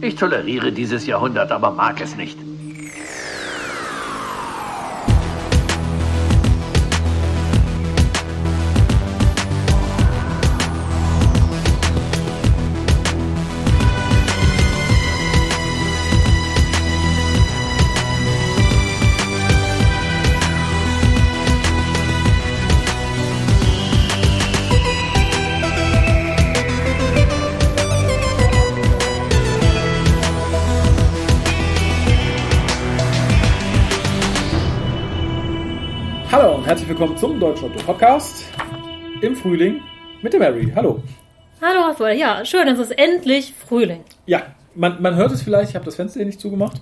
Ich toleriere dieses Jahrhundert, aber mag es nicht. Willkommen zum Deutschen Otto Podcast im Frühling mit der Mary. Hallo. Hallo, Raphael. Ja, schön, es ist endlich Frühling. Ja, man, man hört es vielleicht, ich habe das Fenster hier nicht zugemacht.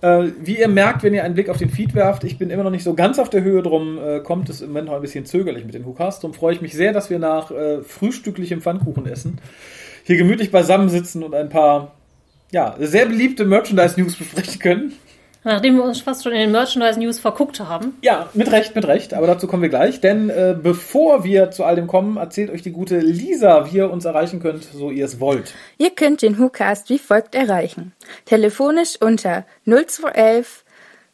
Äh, wie ihr merkt, wenn ihr einen Blick auf den Feed werft, ich bin immer noch nicht so ganz auf der Höhe, drum äh, kommt es im Moment noch ein bisschen zögerlich mit den Hukas. Darum freue ich mich sehr, dass wir nach äh, frühstücklichem Pfannkuchenessen hier gemütlich beisammensitzen und ein paar ja, sehr beliebte Merchandise-News besprechen können. Nachdem wir uns fast schon in den Merchandise-News verguckt haben. Ja, mit Recht, mit Recht, aber dazu kommen wir gleich. Denn äh, bevor wir zu all dem kommen, erzählt euch die gute Lisa, wie ihr uns erreichen könnt, so ihr es wollt. Ihr könnt den WhoCast wie folgt erreichen. Telefonisch unter 0211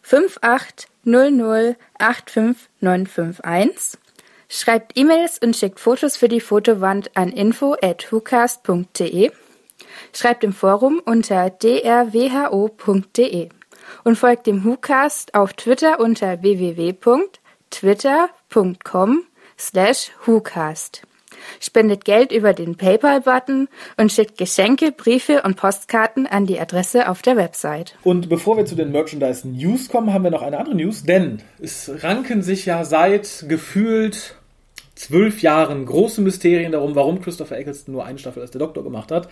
5800 85951. Schreibt E-Mails und schickt Fotos für die Fotowand an info at whocast.de. Schreibt im Forum unter drwho.de und folgt dem WhoCast auf Twitter unter www.twitter.com slash WhoCast. Spendet Geld über den PayPal-Button und schickt Geschenke, Briefe und Postkarten an die Adresse auf der Website. Und bevor wir zu den Merchandise News kommen, haben wir noch eine andere News, denn es ranken sich ja seit gefühlt zwölf Jahren große Mysterien darum, warum Christopher Eccleston nur eine Staffel als der Doktor gemacht hat.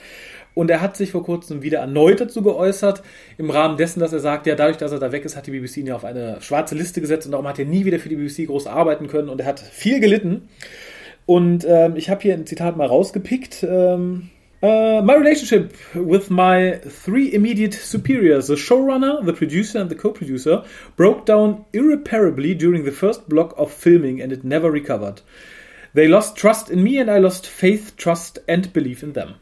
Und er hat sich vor kurzem wieder erneut dazu geäußert, im Rahmen dessen, dass er sagt, ja, dadurch, dass er da weg ist, hat die BBC ihn ja auf eine schwarze Liste gesetzt und darum hat er nie wieder für die BBC groß arbeiten können und er hat viel gelitten. Und ähm, ich habe hier ein Zitat mal rausgepickt. Ähm, Uh, my relationship with my three immediate superiors, the showrunner, the producer, and the co producer, broke down irreparably during the first block of filming and it never recovered. They lost trust in me and I lost faith, trust and belief in them.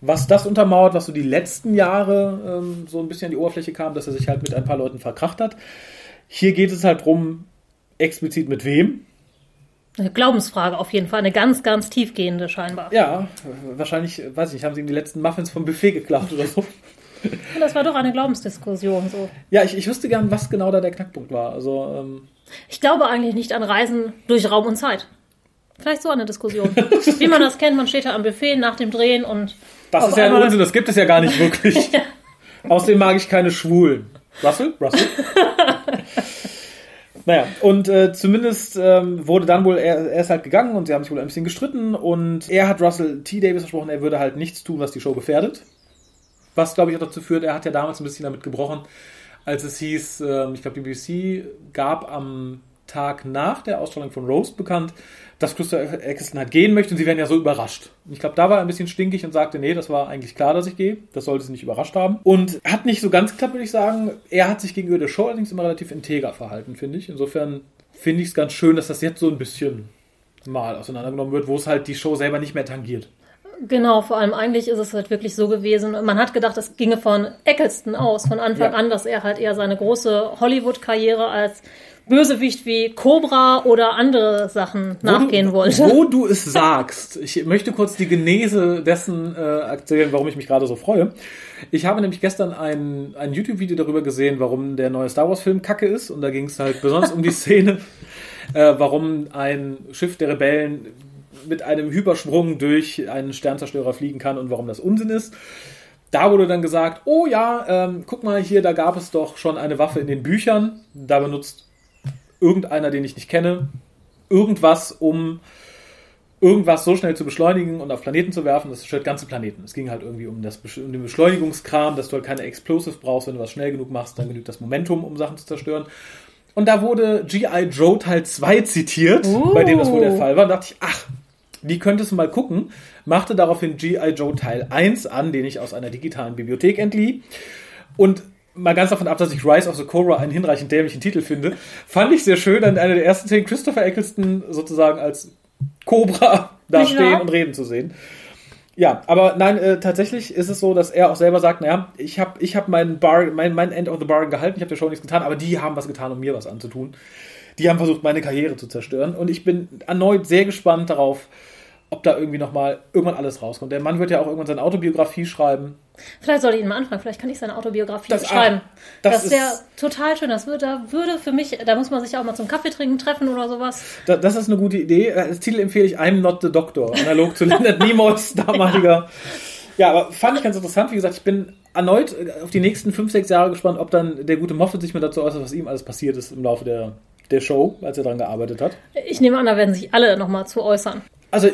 Was das untermauert, was so die letzten Jahre ähm, so ein bisschen an die Oberfläche kam, dass er sich halt mit ein paar Leuten verkracht hat. Hier geht es halt drum, explizit mit wem. Eine Glaubensfrage auf jeden Fall, eine ganz, ganz tiefgehende scheinbar. Ja, wahrscheinlich, weiß ich nicht, haben sie ihm die letzten Muffins vom Buffet geklaut oder so. Das war doch eine Glaubensdiskussion so. Ja, ich, ich wüsste gern, was genau da der Knackpunkt war. Also, ähm, Ich glaube eigentlich nicht an Reisen durch Raum und Zeit. Vielleicht so eine Diskussion. Wie man das kennt, man steht da am Buffet nach dem Drehen und. das ist ja ein Unsinn, das gibt es ja gar nicht wirklich. Außerdem mag ich keine Schwulen. Russell? Russell? naja, und äh, zumindest ähm, wurde dann wohl, er, er ist halt gegangen und sie haben sich wohl ein bisschen gestritten und er hat Russell T. Davis versprochen, er würde halt nichts tun, was die Show gefährdet. Was, glaube ich, auch dazu führt, er hat ja damals ein bisschen damit gebrochen, als es hieß, ähm, ich glaube, die BBC gab am Tag nach der Ausstrahlung von Rose bekannt, dass Christopher Eccleston halt gehen möchte und sie werden ja so überrascht. Und ich glaube, da war er ein bisschen stinkig und sagte, nee, das war eigentlich klar, dass ich gehe. Das sollte sie nicht überrascht haben. Und hat nicht so ganz geklappt, würde ich sagen. Er hat sich gegenüber der Show allerdings immer relativ integer verhalten, finde ich. Insofern finde ich es ganz schön, dass das jetzt so ein bisschen mal auseinandergenommen wird, wo es halt die Show selber nicht mehr tangiert. Genau, vor allem eigentlich ist es halt wirklich so gewesen. Man hat gedacht, es ginge von Eccleston aus, von Anfang Ja. an, dass er halt eher seine große Hollywood-Karriere als Bösewicht wie Cobra oder andere Sachen nachgehen wo du, wollte. Wo du es sagst, ich möchte kurz die Genese dessen äh, erzählen, warum ich mich gerade so freue. Ich habe nämlich gestern ein, ein YouTube-Video darüber gesehen, warum der neue Star Wars-Film kacke ist. Und da ging es halt besonders um die Szene, äh, warum ein Schiff der Rebellen mit einem Hypersprung durch einen Sternzerstörer fliegen kann und warum das Unsinn ist. Da wurde dann gesagt, oh ja, ähm, guck mal hier, da gab es doch schon eine Waffe in den Büchern. Da benutzt irgendeiner, den ich nicht kenne, irgendwas, um irgendwas so schnell zu beschleunigen und auf Planeten zu werfen, das zerstört ganze Planeten. Es ging halt irgendwie um, das, um den Beschleunigungskram, dass du halt keine Explosives brauchst, wenn du was schnell genug machst, dann genügt das Momentum, um Sachen zu zerstören. Und da wurde G.I. Joe Teil 2 zitiert, Uh. bei dem das wohl der Fall war. Und dachte ich, ach, die könntest du mal gucken. Machte daraufhin G.I. Joe Teil 1 an, den ich aus einer digitalen Bibliothek entlieh. Und mal ganz davon ab, dass ich Rise of the Cobra einen hinreichend dämlichen Titel finde, fand ich sehr schön, an einer der ersten Szenen Christopher Eccleston sozusagen als Cobra da Ja. stehen und reden zu sehen. Ja, aber nein, äh, tatsächlich ist es so, dass er auch selber sagt, naja, ich habe ich hab mein, Bar, mein, mein End of the Bargain gehalten, ich habe der Show nichts getan, aber die haben was getan, um mir was anzutun. Die haben versucht, meine Karriere zu zerstören. Und ich bin erneut sehr gespannt darauf, ob da irgendwie nochmal irgendwann alles rauskommt. Der Mann wird ja auch irgendwann seine Autobiografie schreiben. Vielleicht sollte ich ihn mal anfragen, vielleicht kann ich seine Autobiografie Das- schreiben. ah, das, das wäre ist- total schön. Das würde, da würde für mich, da muss man sich auch mal zum Kaffee trinken treffen oder sowas. Da, das ist eine gute Idee. Äh, Als Titel empfehle ich I'm Not the Doctor, analog zu Leonard Nimoys damaliger. Ja, aber fand ich ganz interessant. Wie gesagt, ich bin erneut äh, auf die nächsten fünf, sechs Jahre gespannt, ob dann der gute Moffat sich mal dazu äußert, was ihm alles passiert ist im Laufe der, der Show, als er daran gearbeitet hat. Ich nehme an, da werden sich alle nochmal zu äußern. Also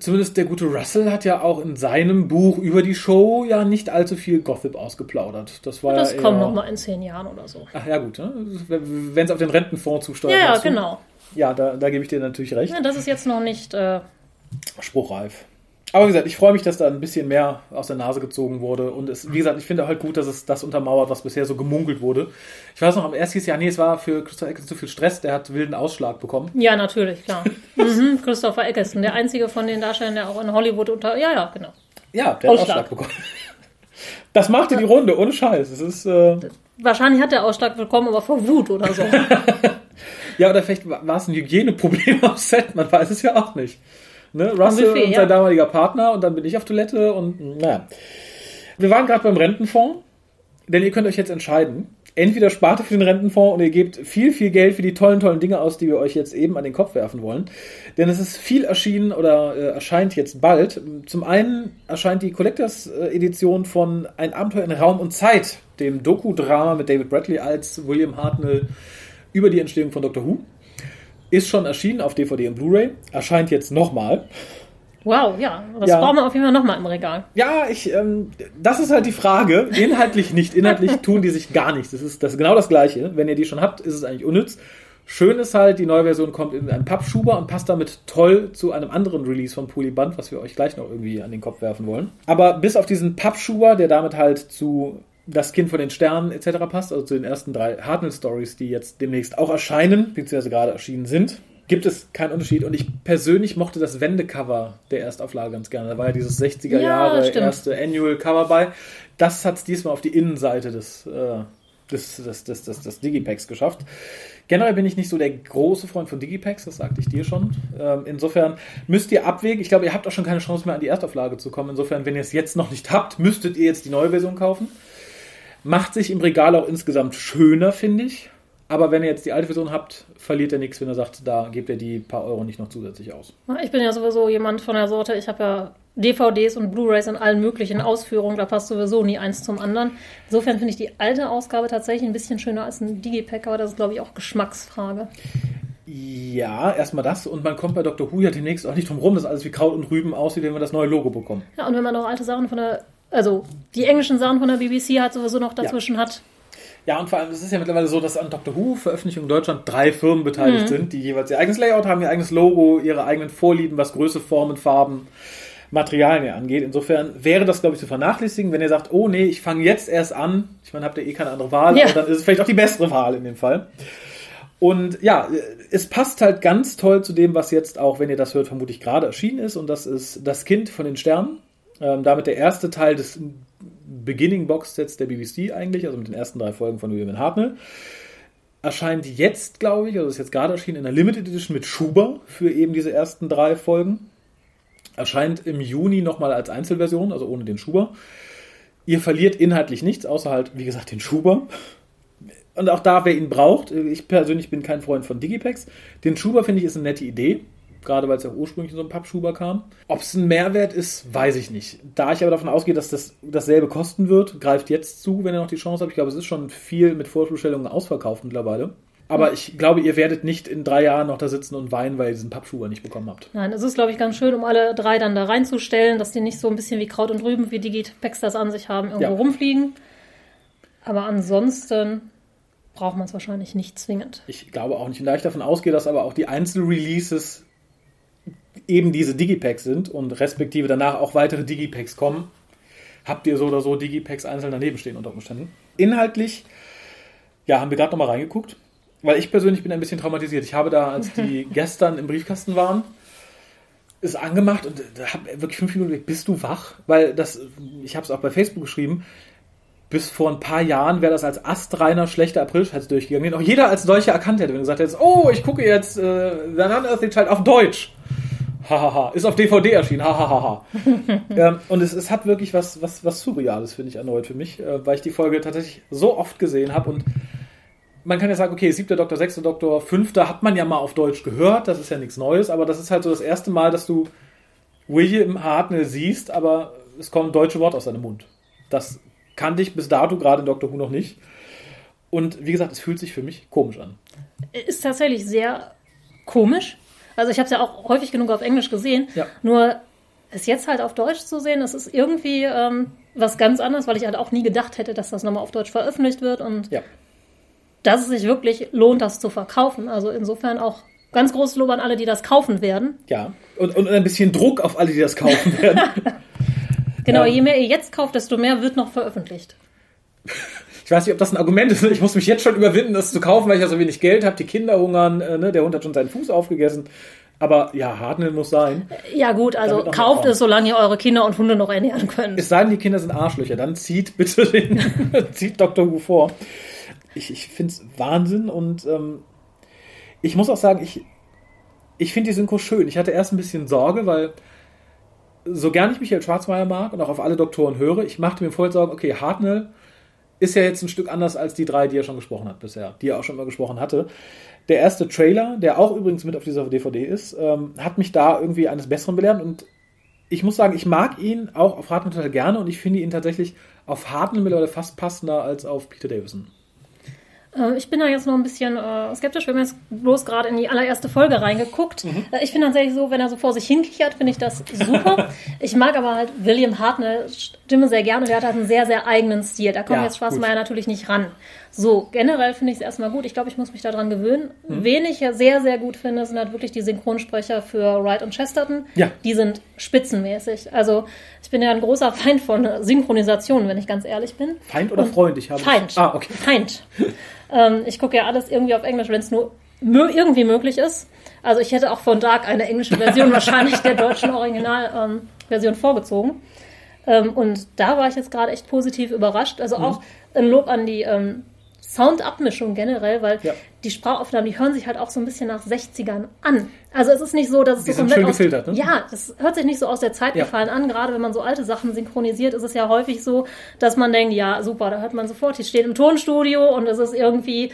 zumindest der gute Russell hat ja auch in seinem Buch über die Show ja nicht allzu viel Gossip ausgeplaudert. Das war Das ja kommt eher- nochmal in zehn Jahren oder so. Ach ja, gut. Ne? Wenn es auf den Rentenfonds zusteuert. Ja, ja, genau. Ja, da, da gebe ich dir natürlich recht. Ja, das ist jetzt noch nicht. Äh, spruchreif. Aber wie gesagt, ich freue mich, dass da ein bisschen mehr aus der Nase gezogen wurde. Und es, wie gesagt, ich finde halt gut, dass es das untermauert, was bisher so gemunkelt wurde. Ich weiß noch, am ersten Jahr, nee, es war für Christopher Eccleston zu viel Stress, der hat wilden Ausschlag bekommen. ja, natürlich, klar. mhm, Christopher Eccleston, der einzige von den Darstellern, der auch in Hollywood unter. Ja, ja, genau. Ja, der hat Ausschlag. Ausschlag bekommen. Das machte die Runde, ohne Scheiß. Es ist, äh, Wahrscheinlich hat der Ausschlag bekommen, aber vor Wut oder so. ja, oder vielleicht war war es ein Hygieneproblem am Set, man weiß es ja auch nicht. Ne? Russell Buffet, und ja. sein damaliger Partner und dann bin ich auf Toilette und naja. Wir waren gerade beim Rentenfonds, denn ihr könnt euch jetzt entscheiden. Entweder spart ihr für den Rentenfonds und ihr gebt viel, viel Geld für die tollen, tollen Dinge aus, die wir euch jetzt eben an den Kopf werfen wollen. Denn es ist viel erschienen oder äh, erscheint jetzt bald. Zum einen erscheint die Collectors äh, Edition von Ein Abenteuer in Raum und Zeit, dem Doku-Drama mit David Bradley als William Hartnell über die Entstehung von Doctor Who. Ist schon erschienen auf DVD und Blu-ray, erscheint jetzt nochmal. Wow, ja. Das Ja. brauchen wir auf jeden Fall nochmal im Regal. Ja, ich, ähm, das ist halt die Frage. Inhaltlich nicht. Inhaltlich tun die sich gar nichts. Das ist, das ist genau das Gleiche. Wenn ihr die schon habt, ist es eigentlich unnütz. Schön ist halt, die neue Version kommt in einen Pappschuber und passt damit toll zu einem anderen Release von Polyband, was wir euch gleich noch irgendwie an den Kopf werfen wollen. Aber bis auf diesen Pappschuber, der damit halt zu Das Kind von den Sternen etc. passt, also zu den ersten drei Hartnell-Stories, die jetzt demnächst auch erscheinen, beziehungsweise gerade erschienen sind, gibt es keinen Unterschied. Und ich persönlich mochte das Wendecover der Erstauflage ganz gerne. Da war ja dieses 60er Ja, Jahre stimmt. erste Annual Cover bei. Das hat es diesmal auf die Innenseite des, äh, des, des, des, des, des Digipacks geschafft. Generell bin ich nicht so der große Freund von Digipacks, das sagte ich dir schon. Ähm, insofern müsst ihr abwägen. Ich glaube, ihr habt auch schon keine Chance mehr an die Erstauflage zu kommen. Insofern, wenn ihr es jetzt noch nicht habt, müsstet ihr jetzt die neue Version kaufen. Macht sich im Regal auch insgesamt schöner, finde ich. Aber wenn ihr jetzt die alte Version habt, verliert ihr nichts, wenn ihr sagt, da gebt ihr die paar Euro nicht noch zusätzlich aus. Ich bin ja sowieso jemand von der Sorte, ich habe ja DVDs und Blu-rays in allen möglichen Ausführungen, da passt sowieso nie eins zum anderen. Insofern finde ich die alte Ausgabe tatsächlich ein bisschen schöner als ein Digipack, aber das ist, glaube ich, auch Geschmacksfrage. Ja, erstmal das. Und man kommt bei Dr. Who ja demnächst auch nicht drum rum, dass alles wie Kraut und Rüben aussieht, wenn wir das neue Logo bekommen. Ja, und wenn man noch alte Sachen von der, also die englischen Sachen von der BBC halt sowieso noch dazwischen hat. Ja, und vor allem, es ist ja mittlerweile so, dass an Dr. Who Veröffentlichungen in Deutschland drei Firmen beteiligt sind, die jeweils ihr eigenes Layout haben, ihr eigenes Logo, ihre eigenen Vorlieben, was Größe, Formen, Farben, Materialien angeht. Insofern wäre das, glaube ich, zu vernachlässigen, wenn ihr sagt, oh nee, ich fange jetzt erst an. Ich meine, habt ihr eh keine andere Wahl, Ja. aber dann ist es vielleicht auch die bessere Wahl in dem Fall. Und ja, es passt halt ganz toll zu dem, was jetzt auch, wenn ihr das hört, vermutlich gerade erschienen ist. Und das ist Das Kind von den Sternen. Ähm, damit der erste Teil des Beginning Box Sets der BBC eigentlich, also mit den ersten drei Folgen von William Hartnell. Erscheint jetzt, glaube ich, also ist jetzt gerade erschienen in der Limited Edition mit Schuber für eben diese ersten drei Folgen. Erscheint im Juni nochmal als Einzelversion, also ohne den Schuber. Ihr verliert inhaltlich nichts, außer halt, wie gesagt, den Schuber. Und auch da, wer ihn braucht, ich persönlich bin kein Freund von Digipacks. Den Schuber finde ich ist eine nette Idee, gerade weil es ja ursprünglich in so einem Pappschuber kam. Ob es ein Mehrwert ist, weiß ich nicht. Da ich aber davon ausgehe, dass das dasselbe kosten wird, greift jetzt zu, wenn ihr noch die Chance habt. Ich glaube, es ist schon viel mit Vorbestellungen ausverkauft mittlerweile. Aber ich glaube, ihr werdet nicht in drei Jahren noch da sitzen und weinen, weil ihr diesen Pappschuber nicht bekommen habt. Nein, es ist, glaube ich, ganz schön, um alle drei dann da reinzustellen, dass die nicht so ein bisschen wie Kraut und Rüben, wie Digipacks das an sich haben, irgendwo Ja. rumfliegen. Aber ansonsten braucht man es wahrscheinlich nicht zwingend. Ich glaube auch nicht. Und da ich davon ausgehe, dass aber auch die Einzelreleases eben diese Digipacks sind und respektive danach auch weitere Digipacks kommen, habt ihr so oder so Digipacks einzeln daneben stehen unter Umständen. Inhaltlich, ja, haben wir gerade nochmal reingeguckt, weil ich persönlich bin ein bisschen traumatisiert. Ich habe da, als die gestern im Briefkasten waren, ist angemacht und da hab wirklich fünf Minuten bist du wach? Weil das, ich habe es auch bei Facebook geschrieben, bis vor ein paar Jahren wäre das als astreiner schlechter Aprilscheiß durchgegangen, den auch jeder als solcher erkannt hätte, wenn du gesagt hättest, oh, ich gucke jetzt äh, The Unearthly Child auf Deutsch. Hahaha, ist auf DVD erschienen, hahaha. ähm, und es, es hat wirklich was, was, was Surreales, finde ich, erneut für mich, äh, weil ich die Folge tatsächlich so oft gesehen habe und man kann ja sagen, okay, siebter Doktor, sechster Doktor, fünfter hat man ja mal auf Deutsch gehört, das ist ja nichts Neues, aber das ist halt so das erste Mal, dass du William Hartnell siehst, aber es kommt ein deutsche Wort aus seinem Mund. Das kannte ich bis dato gerade in Doctor Who noch nicht. Und wie gesagt, es fühlt sich für mich komisch an. Ist tatsächlich sehr komisch. Also ich habe es ja auch häufig genug auf Englisch gesehen. Ja. Nur es jetzt halt auf Deutsch zu sehen, das ist irgendwie ähm, was ganz anderes, weil ich halt auch nie gedacht hätte, dass das nochmal auf Deutsch veröffentlicht wird und Ja. dass es sich wirklich lohnt, das zu verkaufen. Also insofern auch ganz großes Lob an alle, die das kaufen werden. Ja. Und, und ein bisschen Druck auf alle, die das kaufen werden. Genau, Ja. je mehr ihr jetzt kauft, desto mehr wird noch veröffentlicht. Ich weiß nicht, ob das ein Argument ist. Ich muss mich jetzt schon überwinden, das zu kaufen, weil ich ja so wenig Geld habe. Die Kinder hungern, äh, ne? der Hund hat schon seinen Fuß aufgegessen. Aber ja, Hartnell muss sein. Ja gut, also kauft es, solange ihr eure Kinder und Hunde noch ernähren könnt. Es sei denn, die Kinder sind Arschlöcher, dann zieht bitte den, zieht Dr. Who vor. Ich, ich finde es Wahnsinn und ähm, ich muss auch sagen, ich, ich finde die Synchro schön. Ich hatte erst ein bisschen Sorge, weil so gern ich Michael Schwarzmeier mag und auch auf alle Doktoren höre, ich machte mir vorher Sorgen, okay, Hartnell ist ja jetzt ein Stück anders als die drei, die er schon gesprochen hat bisher, die er auch schon mal gesprochen hatte. Der erste Trailer, der auch übrigens mit auf dieser DVD ist, ähm, hat mich da irgendwie eines Besseren belehrt und ich muss sagen, ich mag ihn auch auf Hartnell total gerne und ich finde ihn tatsächlich auf Hartnell mittlerweile fast passender als auf Peter Davison. Äh, Ich bin da jetzt noch ein bisschen äh, skeptisch. Wir haben jetzt bloß gerade in die allererste Folge reingeguckt. Äh, Ich finde tatsächlich so, wenn er so vor sich hinkichert, finde ich das super. ich mag aber halt William Hartnell Stimme sehr gerne. Der hat halt einen sehr, sehr eigenen Stil. Da kommt Ja, jetzt Schwarzmeier natürlich nicht ran. So, generell finde ich es erstmal gut. Ich glaube, ich muss mich daran gewöhnen. Wen ich ja sehr, sehr gut finde, sind halt wirklich die Synchronsprecher für Wright und Chesterton. Ja. Die sind spitzenmäßig. Also, ich bin ja ein großer Feind von Synchronisationen, wenn ich ganz ehrlich bin. Feind oder Und Freund? Ich habe Feind. Ah, okay. Feind. ähm, ich gucke ja alles irgendwie auf Englisch, wenn es nur irgendwie möglich ist. Also ich hätte auch von Dark eine englische Version wahrscheinlich der deutschen Originalversion ähm, vorgezogen. Ähm, und da war ich jetzt gerade echt positiv überrascht. Also auch ein Lob an die ähm, Soundabmischung generell, weil Ja. die Sprachaufnahmen, die hören sich halt auch so ein bisschen nach 60ern an. Also es ist nicht so, dass es Die so komplett schön aus, gefiltert, ne? Ja, das hört sich nicht so aus der Zeit Ja. gefallen an. Gerade wenn man so alte Sachen synchronisiert, ist es ja häufig so, dass man denkt, ja, super, da hört man sofort, die steht im Tonstudio und es ist irgendwie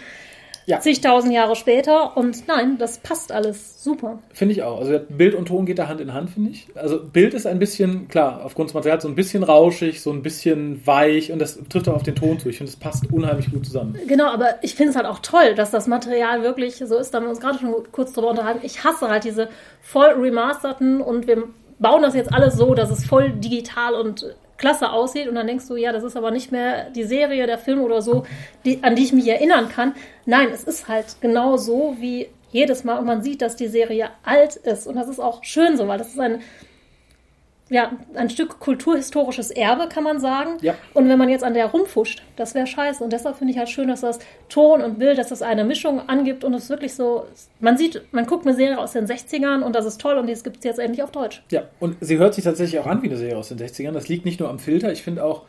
Ja. zigtausend Jahre später. Und nein, das passt alles super. Finde ich auch. Also Bild und Ton geht da Hand in Hand, finde ich. Also Bild ist ein bisschen, klar, aufgrund des Materials so ein bisschen rauschig, so ein bisschen weich und das trifft auch auf den Ton zu. Ich finde, es passt unheimlich gut zusammen. Genau, aber ich finde es halt auch toll, dass das Material wirklich so ist. Da haben wir uns gerade schon kurz drüber unterhalten. Ich hasse halt diese voll remasterten und wir bauen das jetzt alles so, dass es voll digital und klasse aussieht. Und dann denkst du, ja, das ist aber nicht mehr die Serie, der Film oder so, die, an die ich mich erinnern kann. Nein, es ist halt genau so wie jedes Mal. Und man sieht, dass die Serie alt ist. Und das ist auch schön so, weil das ist ein ja, ein Stück kulturhistorisches Erbe, kann man sagen. Ja. Und wenn man jetzt an der rumfuscht, das wäre scheiße. Und deshalb finde ich halt schön, dass das Ton und Bild, dass das eine Mischung angibt und es wirklich so, man sieht, man guckt eine Serie aus den 60ern und das ist toll und das gibt es jetzt endlich auf Deutsch. Ja, und sie hört sich tatsächlich auch an wie eine Serie aus den 60ern. Das liegt nicht nur am Filter. Ich finde auch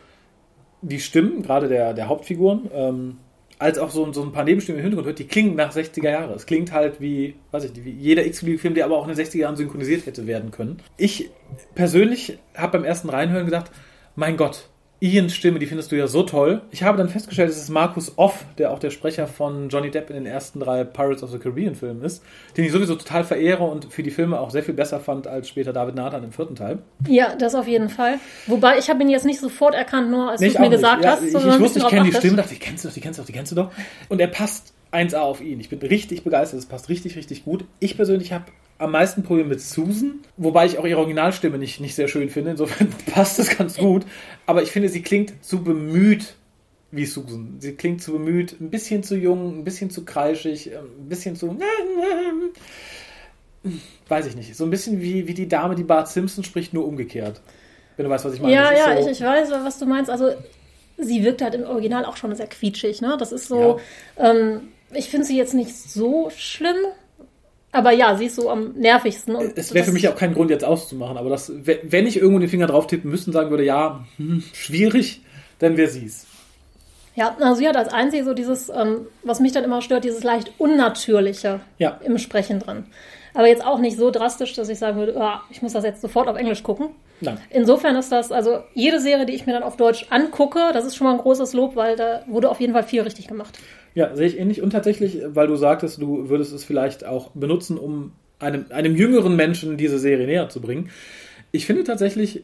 die Stimmen, gerade der, der Hauptfiguren, ähm, als auch so, so ein paar Nebenstimmen im Hintergrund hört, die klingen nach 60er Jahre. Es klingt halt wie, weiß ich wie jeder X-Film, der aber auch in den 60er Jahren synchronisiert hätte werden können. Ich persönlich habe beim ersten Reinhören gedacht, mein Gott, Ians Stimme, die findest du ja so toll. Ich habe dann festgestellt, es ist Markus Off, der auch der Sprecher von Johnny Depp in den ersten drei Pirates of the Caribbean Filmen ist, den ich sowieso total verehre und für die Filme auch sehr viel besser fand als später David Nathan im vierten Teil. Ja, das auf jeden Fall. Wobei ich habe ihn jetzt nicht sofort erkannt, nur als Nee, du es ich mir auch nicht. gesagt Ja, hast. ich, ich wusste, ich kenne die Stimme, dachte, die kennst du doch, die kennst du doch, die kennst du doch. Und er passt 1A auf ihn. Ich bin richtig begeistert, es passt richtig, richtig gut. Ich persönlich habe am meisten Probleme mit Susan, wobei ich auch ihre Originalstimme nicht, nicht sehr schön finde. Insofern passt es ganz gut. Aber ich finde, sie klingt zu bemüht wie Susan. Sie klingt zu bemüht, ein bisschen zu jung, ein bisschen zu kreischig, ein bisschen zu. Weiß ich nicht. So ein bisschen wie, wie die Dame, die Bart Simpson spricht, nur umgekehrt. Wenn du weißt, was ich meine. Ja, Das ja, so- ich, ich weiß, was du meinst. Also sie wirkt halt im Original auch schon sehr quietschig, ne? Das ist so. Ähm, ich finde sie jetzt nicht so schlimm. Aber ja, sie ist so am nervigsten. Und Es wäre für mich auch kein Grund, jetzt auszumachen, aber das, we- wenn ich irgendwo den Finger drauf tippen müsste und sagen würde, ja, hm, schwierig, dann wäre sie's. Ja, also sie hat als einzige so dieses, ähm, was mich dann immer stört, dieses leicht Unnatürliche Ja. im Sprechen drin. Aber jetzt auch nicht so drastisch, dass ich sagen würde, ah, ich muss das jetzt sofort auf Englisch gucken. Nein. Insofern ist das, also jede Serie, die ich mir dann auf Deutsch angucke, das ist schon mal ein großes Lob, weil da wurde auf jeden Fall viel richtig gemacht. Ja, sehe ich ähnlich. Und tatsächlich, weil du sagtest, du würdest es vielleicht auch benutzen, um einem, einem jüngeren Menschen diese Serie näher zu bringen. Ich finde tatsächlich,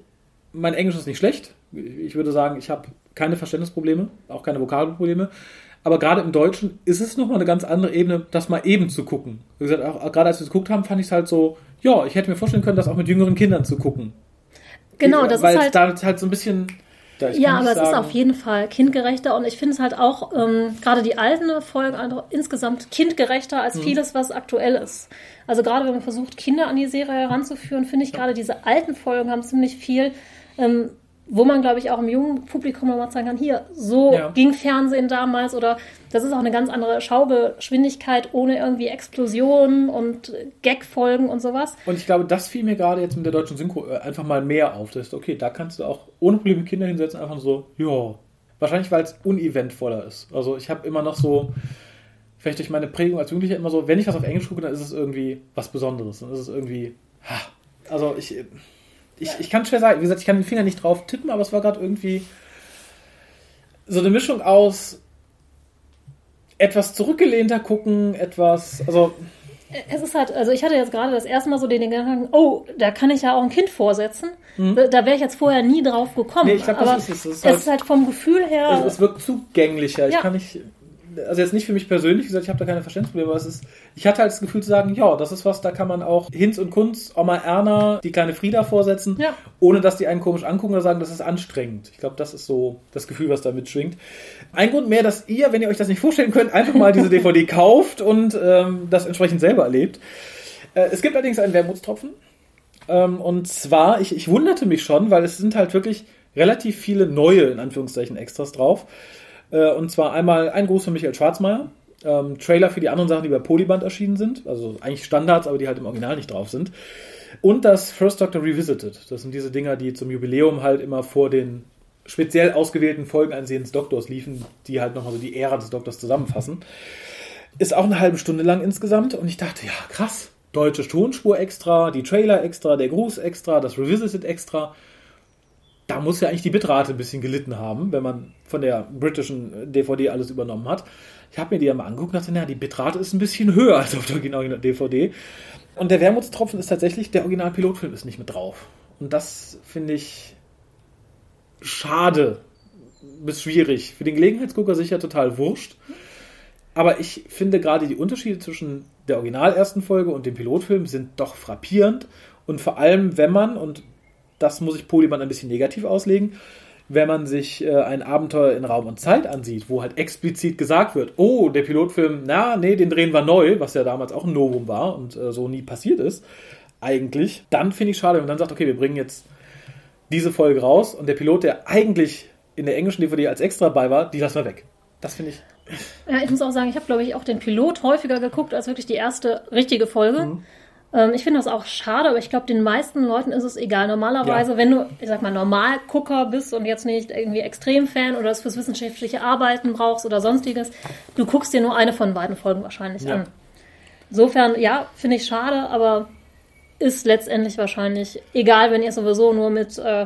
mein Englisch ist nicht schlecht. Ich würde sagen, ich habe keine Verständnisprobleme, auch keine Vokabelprobleme. Aber gerade im Deutschen ist es nochmal eine ganz andere Ebene, das mal eben zu gucken. Wie gesagt, auch, gerade als wir es geguckt haben, fand ich es halt so, ja, ich hätte mir vorstellen können, das auch mit jüngeren Kindern zu gucken. Genau, das Weil ist es halt. da halt so ein bisschen. Ja, aber es ist sagen- auf jeden Fall kindgerechter und ich finde es halt auch, ähm, gerade die alten Folgen einfach insgesamt kindgerechter als vieles, was aktuell ist. Also gerade wenn man versucht, Kinder an die Serie heranzuführen, finde ich gerade diese alten Folgen haben ziemlich viel, ähm, wo man, glaube ich, auch im jungen Publikum nochmal sagen kann, hier, so Ja. ging Fernsehen damals oder das ist auch eine ganz andere Schaugeschwindigkeit ohne irgendwie Explosionen und Gag-Folgen und sowas. Und ich glaube, das fiel mir gerade jetzt mit der deutschen Synchro äh, einfach mal mehr auf. Das ist okay, da kannst du auch ohne Probleme Kinder hinsetzen, einfach so, ja. Wahrscheinlich, weil es uneventvoller ist. Also ich habe immer noch so, vielleicht durch meine Prägung als Jugendlicher immer so, wenn ich was auf Englisch gucke, dann ist es irgendwie was Besonderes. Dann ist es irgendwie, ha. also ich, ich, ich kann schwer sagen, wie gesagt, ich kann den Finger nicht drauf tippen, aber es war gerade irgendwie so eine Mischung aus etwas zurückgelehnter gucken, etwas, also Es ist halt, also ich hatte jetzt gerade das erste Mal so den Gedanken, oh, da kann ich ja auch ein Kind vorsetzen. Da, da wäre ich jetzt vorher nie drauf gekommen. Mhm. Nee, ich glaub, das Aber ist es. Das ist es halt- ist halt vom Gefühl her. Also es wirkt zugänglicher. Ich Ja. kann nicht, also jetzt nicht für mich persönlich, wie gesagt, ich habe da keine Verständnisprobleme, aber es ist, ich hatte halt das Gefühl zu sagen, ja, das ist was, da kann man auch Hinz und Kunz, Oma Erna, die kleine Frieda vorsetzen, Ja. ohne dass die einen komisch angucken oder sagen, das ist anstrengend. Ich glaube, das ist so das Gefühl, was da mitschwingt. Ein Grund mehr, dass ihr, wenn ihr euch das nicht vorstellen könnt, einfach mal diese DVD kauft und ähm, das entsprechend selber erlebt. Äh, es gibt allerdings einen Wermutstropfen. Ähm, und zwar, ich, ich wunderte mich schon, weil es sind halt wirklich relativ viele neue, in Anführungszeichen, Extras drauf. Äh, und zwar einmal ein Gruß von Michael Schwarzmeier. Ähm, Trailer für die anderen Sachen, die bei Polyband erschienen sind. Also eigentlich Standards, aber die halt im Original nicht drauf sind. Und das First Doctor Revisited. Das sind diese Dinger, die zum Jubiläum halt immer vor den speziell ausgewählten Folgen eines jeden Doktors liefen, die halt nochmal so die Ära des Doktors zusammenfassen. Ist auch eine halbe Stunde lang insgesamt und ich dachte, ja, krass. Deutsche Tonspur extra, die Trailer extra, der Gruß extra, das Revisited extra. Da muss ja eigentlich die Bitrate ein bisschen gelitten haben, wenn man von der britischen DVD alles übernommen hat. Ich habe mir die ja mal angeguckt und dachte, naja, die Bitrate ist ein bisschen höher als auf der original DVD. Und der Wermutstropfen ist tatsächlich, der Original-Pilotfilm ist nicht mit drauf. Und das finde ich schade bis schwierig. Für den Gelegenheitsgucker sicher total wurscht. Aber ich finde gerade die Unterschiede zwischen der original ersten Folge und dem Pilotfilm sind doch frappierend. Und vor allem, wenn man, und das muss ich Polyman ein bisschen negativ auslegen, wenn man sich äh, ein Abenteuer in Raum und Zeit ansieht, wo halt explizit gesagt wird, oh, der Pilotfilm, na, nee, den drehen wir neu, was ja damals auch ein Novum war und äh, so nie passiert ist, eigentlich, dann finde ich schade, wenn man dann sagt, okay, wir bringen jetzt diese Folge raus und der Pilot, der eigentlich in der englischen DVD als extra bei war, die lassen wir weg. Das finde ich. Ja, ich muss auch sagen, ich habe, glaube ich, auch den Pilot häufiger geguckt als wirklich die erste richtige Folge. Mhm. Ähm, ich finde das auch schade, aber ich glaube, den meisten Leuten ist es egal. Normalerweise, wenn du, ich sag mal, Normalgucker bist und jetzt nicht irgendwie Extremfan oder es fürs wissenschaftliche Arbeiten brauchst oder sonstiges, du guckst dir nur eine von beiden Folgen wahrscheinlich Ja. an. Insofern, ja, finde ich schade, aber ist letztendlich wahrscheinlich egal, wenn ihr sowieso nur mit, äh,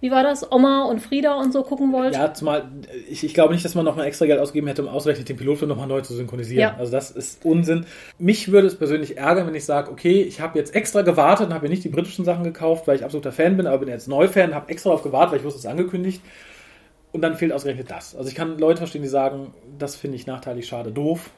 wie war das, Oma und Frieda und so gucken wollt. Ja, zumal ich, ich glaube nicht, dass man noch mal extra Geld ausgegeben hätte, um ausgerechnet den Pilotfilm nochmal neu zu synchronisieren. Ja. Also das ist Unsinn. Mich würde es persönlich ärgern, wenn ich sage, okay, ich habe jetzt extra gewartet und habe mir nicht die britischen Sachen gekauft, weil ich absoluter Fan bin, aber bin jetzt Neufan, habe extra darauf gewartet, weil ich wusste, es ist angekündigt. Und dann fehlt ausgerechnet das. Also ich kann Leute verstehen, die sagen, das finde ich nachteilig, schade, doof.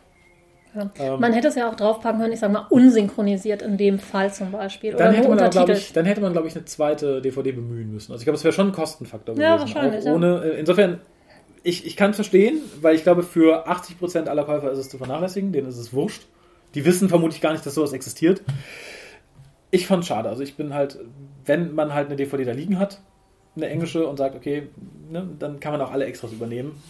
Ja. Ähm. man hätte es ja auch draufpacken können, ich sag mal, unsynchronisiert in dem Fall zum Beispiel. Dann oder hätte, man aber, glaub untertitelt. ich, dann hätte man, glaube ich, eine zweite DVD bemühen müssen. Also ich glaube, es wäre schon ein Kostenfaktor Ja, gewesen. wahrscheinlich, ja. ohne, äh, Insofern, ich, ich kann es verstehen, weil ich glaube, für 80% aller Käufer ist es zu vernachlässigen, denen ist es wurscht. Die wissen vermutlich gar nicht, dass sowas existiert. Ich fand schade. Also ich bin halt, wenn man halt eine DVD da liegen hat, eine englische und sagt, okay, ne, dann kann man auch alle Extras übernehmen.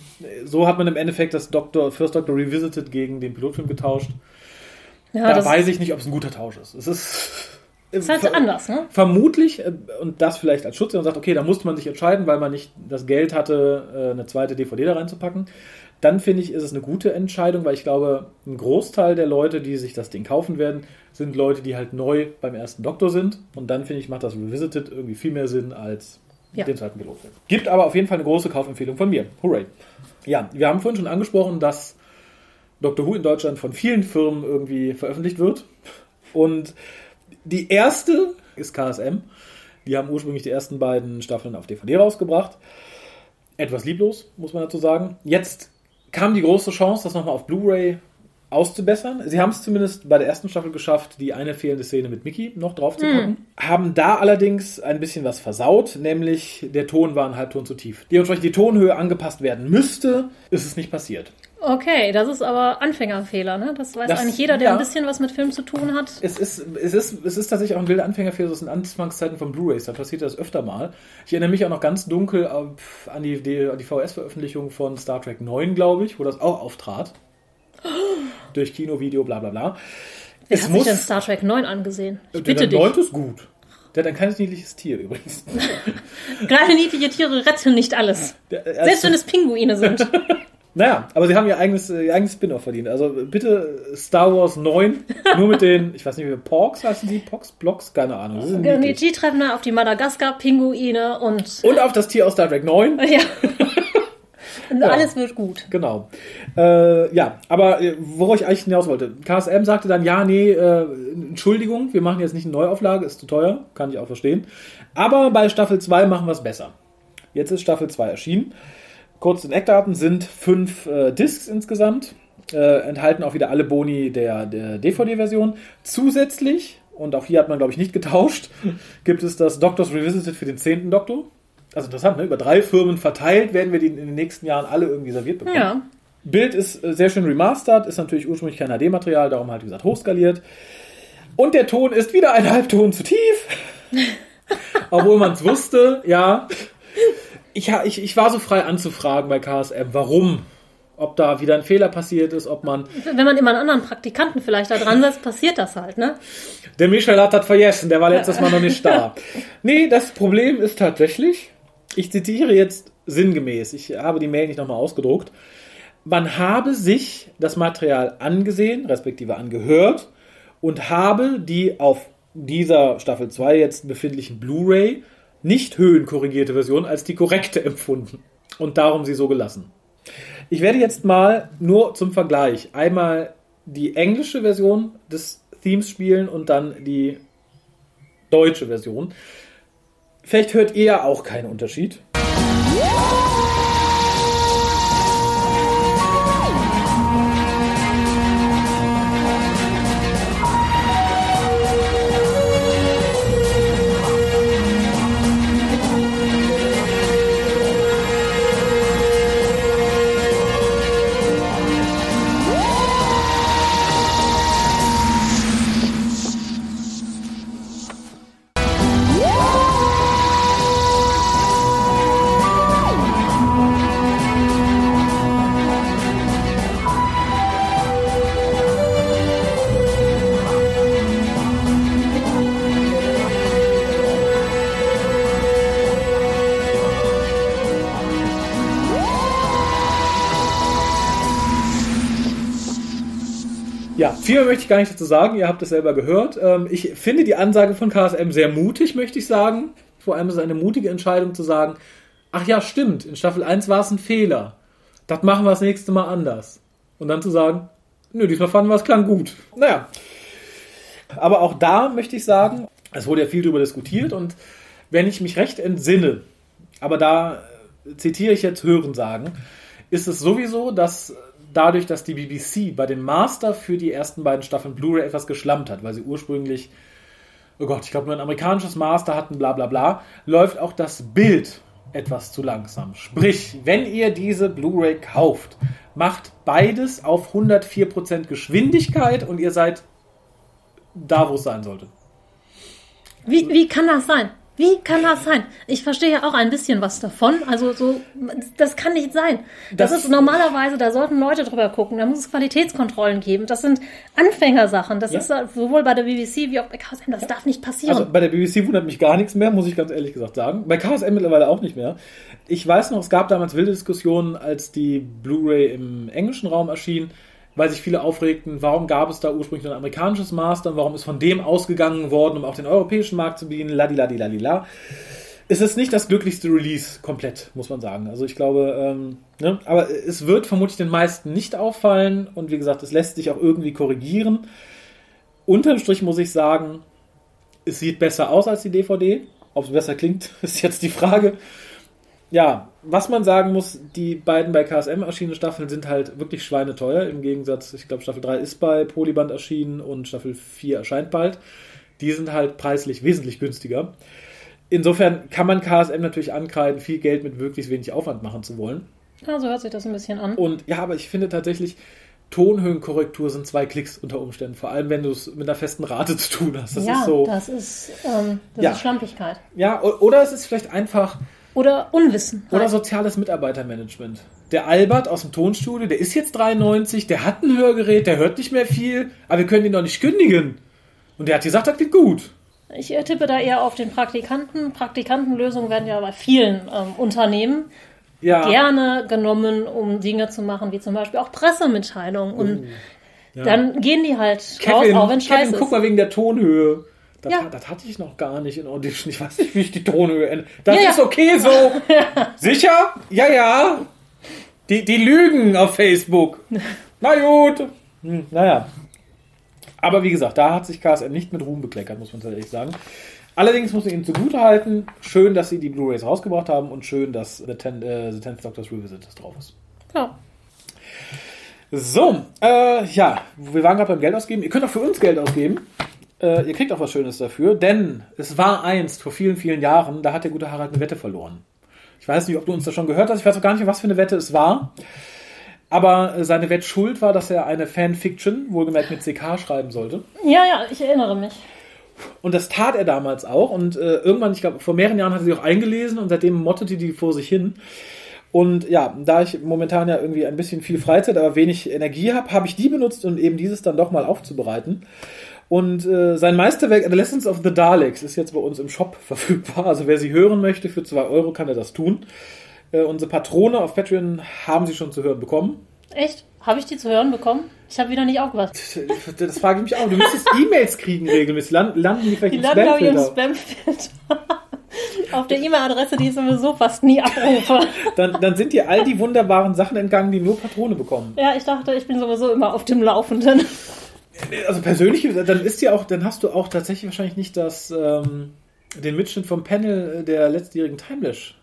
So hat man im Endeffekt das Doctor, First Doctor Revisited gegen den Pilotfilm getauscht. Ja, da das weiß ich nicht, ob es ein guter Tausch ist. Es ist, ist halt ver- anders, ne? Vermutlich, äh, und das vielleicht als Schutz, und sagt, okay, da musste man sich entscheiden, weil man nicht das Geld hatte, äh, eine zweite DVD da reinzupacken. Dann finde ich, ist es eine gute Entscheidung, weil ich glaube, ein Großteil der Leute, die sich das Ding kaufen werden, sind Leute, die halt neu beim ersten Doktor sind. Und dann finde ich, macht das Revisited irgendwie viel mehr Sinn als Ja. den zweiten Pilotfilm. Gibt aber auf jeden Fall eine große Kaufempfehlung von mir. Hooray. Ja, wir haben vorhin schon angesprochen, dass Doctor Who in Deutschland von vielen Firmen irgendwie veröffentlicht wird. Und die erste ist KSM. Die haben ursprünglich die ersten beiden Staffeln auf DVD rausgebracht. Etwas lieblos, muss man dazu sagen. Jetzt kam die große Chance, das nochmal auf Blu-ray auszubessern. Sie haben es zumindest bei der ersten Staffel geschafft, die eine fehlende Szene mit Mickey noch draufzupacken. Haben da allerdings ein bisschen was versaut, nämlich der Ton war ein Halbton zu tief. Dementsprechend die Tonhöhe angepasst werden müsste, ist es nicht passiert. Okay, das ist aber Anfängerfehler, ne? Das weiß Das- eigentlich jeder, der ja. ein bisschen was mit Film zu tun hat. Es ist, es ist, es ist tatsächlich auch ein wilder Anfängerfehler, das sind Anfangszeiten von Blu-Rays, da passiert das öfter mal. Ich erinnere mich auch noch ganz dunkel an die, die, an die VS-Veröffentlichung von Star Trek 9, glaube ich, wo das auch auftrat. Durch Kino, Video, bla bla bla. Hat muss, sich denn Star Trek 9 angesehen? Ich bitte dich. Neunte ist gut. Der hat ein kleines niedliches Tier übrigens. Kleine niedliche Tiere retten nicht alles. Der, äh, Selbst wenn es Pinguine sind. Naja, aber sie haben ihr eigenes, äh, ihr eigenes Spin-off verdient. Also bitte Star Wars 9, nur mit den, ich weiß nicht, wie Porks heißen die? Porks? Blocks? Keine Ahnung. Die niedlich. treffen auf die Madagaskar-Pinguine und. Und auf das Tier aus Star Trek 9. Ja. Und alles wird gut. Genau. Äh, ja, aber äh, worauf ich eigentlich hinaus wollte. KSM sagte dann, ja, nee, äh, Entschuldigung, wir machen jetzt nicht eine Neuauflage, ist zu teuer, kann ich auch verstehen. Aber bei Staffel 2 machen wir es besser. Jetzt ist Staffel 2 erschienen. Kurz in Eckdaten sind fünf äh, Discs insgesamt, äh, enthalten auch wieder alle Boni der, der DVD-Version. Zusätzlich, und auch hier hat man, glaube ich, nicht getauscht, gibt es das Doctors Revisited für den zehnten Doktor. Also interessant, ne? über drei Firmen verteilt werden wir die in den nächsten Jahren alle irgendwie serviert bekommen. Ja. Bild ist äh, sehr schön remastert, ist natürlich ursprünglich kein HD-Material, darum halt, wie gesagt, hochskaliert. Und der Ton ist wieder ein Halbton zu tief. Obwohl man es wusste, ja. Ich, ich, ich war so frei anzufragen bei KSM, warum? Ob da wieder ein Fehler passiert ist, ob man. Wenn man immer einen anderen Praktikanten vielleicht da dran setzt, passiert das halt, ne? Der Michel hat das vergessen, der war letztes Mal noch nicht da. Nee, das Problem ist tatsächlich, ich zitiere jetzt sinngemäß, ich habe die Mail nicht nochmal ausgedruckt, man habe sich das Material angesehen, respektive angehört und habe die auf dieser Staffel 2 jetzt befindlichen Blu-ray nicht höhenkorrigierte Version als die korrekte empfunden und darum sie so gelassen. Ich werde jetzt mal nur zum Vergleich einmal die englische Version des Themes spielen und dann die deutsche Version. Vielleicht hört ihr ja auch keinen Unterschied. Möchte ich gar nicht dazu sagen. Ihr habt es selber gehört. Ähm, ich finde die Ansage von KSM sehr mutig, möchte ich sagen. Vor allem ist es eine mutige Entscheidung zu sagen, ach ja, stimmt, in Staffel 1 war es ein Fehler. Das machen wir das nächste Mal anders. Und dann zu sagen, nö, diesmal fanden wir es klang gut. Naja. Aber auch da möchte ich sagen, es wurde ja viel darüber diskutiert und wenn ich mich recht entsinne, aber da äh, zitiere ich jetzt Hörensagen, ist es sowieso, dass dadurch, dass die BBC bei dem Master für die ersten beiden Staffeln Blu-ray etwas geschlampt hat, weil sie ursprünglich, oh Gott, ich glaube nur ein amerikanisches Master hatten, bla bla bla, läuft auch das Bild etwas zu langsam. Sprich, wenn ihr diese Blu-ray kauft, macht beides auf 104% Geschwindigkeit und ihr seid da, wo es sein sollte. Wie, wie kann das sein? Wie kann das sein? Ich verstehe ja auch ein bisschen was davon. Also so, das kann nicht sein. Das, Das- ist normalerweise, da sollten Leute drüber gucken. Da muss es Qualitätskontrollen geben. Das sind Anfängersachen. Das Ja. ist sowohl bei der BBC wie auch bei KSM. Das darf nicht passieren. Also bei der BBC wundert mich gar nichts mehr, muss ich ganz ehrlich gesagt sagen. Bei KSM mittlerweile auch nicht mehr. Ich weiß noch, es gab damals wilde Diskussionen, als die Blu-ray im englischen Raum erschien, weil sich viele aufregten, warum gab es da ursprünglich ein amerikanisches Master und warum ist von dem ausgegangen worden, um auch den europäischen Markt zu bedienen, ladiladiladila. Es ist nicht das glücklichste Release komplett, muss man sagen. Also ich glaube, ähm, ne? aber es wird vermutlich den meisten nicht auffallen und wie gesagt, es lässt sich auch irgendwie korrigieren. Unterm Strich muss ich sagen, es sieht besser aus als die DVD. Ob es besser klingt, ist jetzt die Frage. Ja, was man sagen muss, die beiden bei KSM erschienenen Staffeln sind halt wirklich schweineteuer. Im Gegensatz, ich glaube, Staffel 3 ist bei Polyband erschienen und Staffel 4 erscheint bald. Die sind halt preislich wesentlich günstiger. Insofern kann man KSM natürlich ankreiden, viel Geld mit möglichst wenig Aufwand machen zu wollen. ja, so hört sich das ein bisschen an. Und ja, aber ich finde tatsächlich, Tonhöhenkorrektur sind zwei Klicks unter Umständen. Vor allem, wenn du es mit einer festen Rate zu tun hast. Das ja, ist so. das ist, ähm, das Ja. ist Schlampigkeit. Ja, oder es ist vielleicht einfach Oder Unwissen. oder soziales Mitarbeitermanagement. Der Albert aus dem Tonstudio, der ist jetzt 93, der hat ein Hörgerät, der hört nicht mehr viel, aber wir können ihn doch nicht kündigen. Und der hat gesagt, das klingt gut. Ich äh, tippe da eher auf den Praktikanten. Praktikantenlösungen werden ja bei vielen ähm, Unternehmen Ja, gerne genommen, um Dinge zu machen, wie zum Beispiel auch Pressemitteilungen. Und dann gehen die halt Kevin, raus, auch wenn Kevin, scheiße guck ist. mal wegen der Tonhöhe. Das, Ja. das hatte ich noch gar nicht in Audition. Ich weiß nicht, wie ich die Tonhöhe ändere. Das Ja, ja. ist okay so. Sicher? Ja, ja. Die, die lügen auf Facebook. Na gut. Hm, naja. Aber wie gesagt, da hat sich KSM nicht mit Ruhm bekleckert, muss man tatsächlich sagen. Allerdings muss ich ihnen zugutehalten, schön, dass sie die Blu-Rays rausgebracht haben und schön, dass The, Ten, äh, The Tenth Doctor's Revisit drauf ist. Ja. So, äh, ja, wir waren gerade beim Geld ausgeben. Ihr könnt auch für uns Geld ausgeben. Äh, ihr kriegt auch was Schönes dafür, denn es war einst, vor vielen, vielen Jahren, da hat der gute Harald eine Wette verloren. Ich weiß nicht, ob du uns das schon gehört hast. Ich weiß auch gar nicht, was für eine Wette es war. Aber äh, seine Wettschuld war, dass er eine Fanfiction, wohlgemerkt mit CK, schreiben sollte. ja, ja, ich erinnere mich. Und das tat er damals auch. Und äh, irgendwann, ich glaube, vor mehreren Jahren hat er sie auch eingelesen und seitdem mottete die vor sich hin. Und ja, da ich momentan ja irgendwie ein bisschen viel Freizeit, aber wenig Energie habe, habe ich die benutzt, um eben dieses dann doch mal aufzubereiten. Und äh, sein Meisterwerk Adolescence of the Daleks ist jetzt bei uns im Shop verfügbar. Also wer sie hören möchte, für zwei Euro kann er das tun. Äh, unsere Patrone auf Patreon haben sie schon zu hören bekommen. Echt? Habe ich die zu hören bekommen? Ich habe wieder nicht aufgepasst. Das frage ich mich auch. Du müsstest E-Mails kriegen regelmäßig. Land, landen die vielleicht Die im landen, ich, im Spamfilter? Spamfilter. Auf der E-Mail-Adresse, die ich sowieso fast nie abrufe. dann, dann sind dir all die wunderbaren Sachen entgangen, die nur Patrone bekommen. Ja, ich dachte, ich bin sowieso immer auf dem Laufenden. Also persönlich, dann ist dir auch, dann hast du auch tatsächlich wahrscheinlich nicht das, ähm, den Mitschnitt vom Panel der letztjährigen Timelash.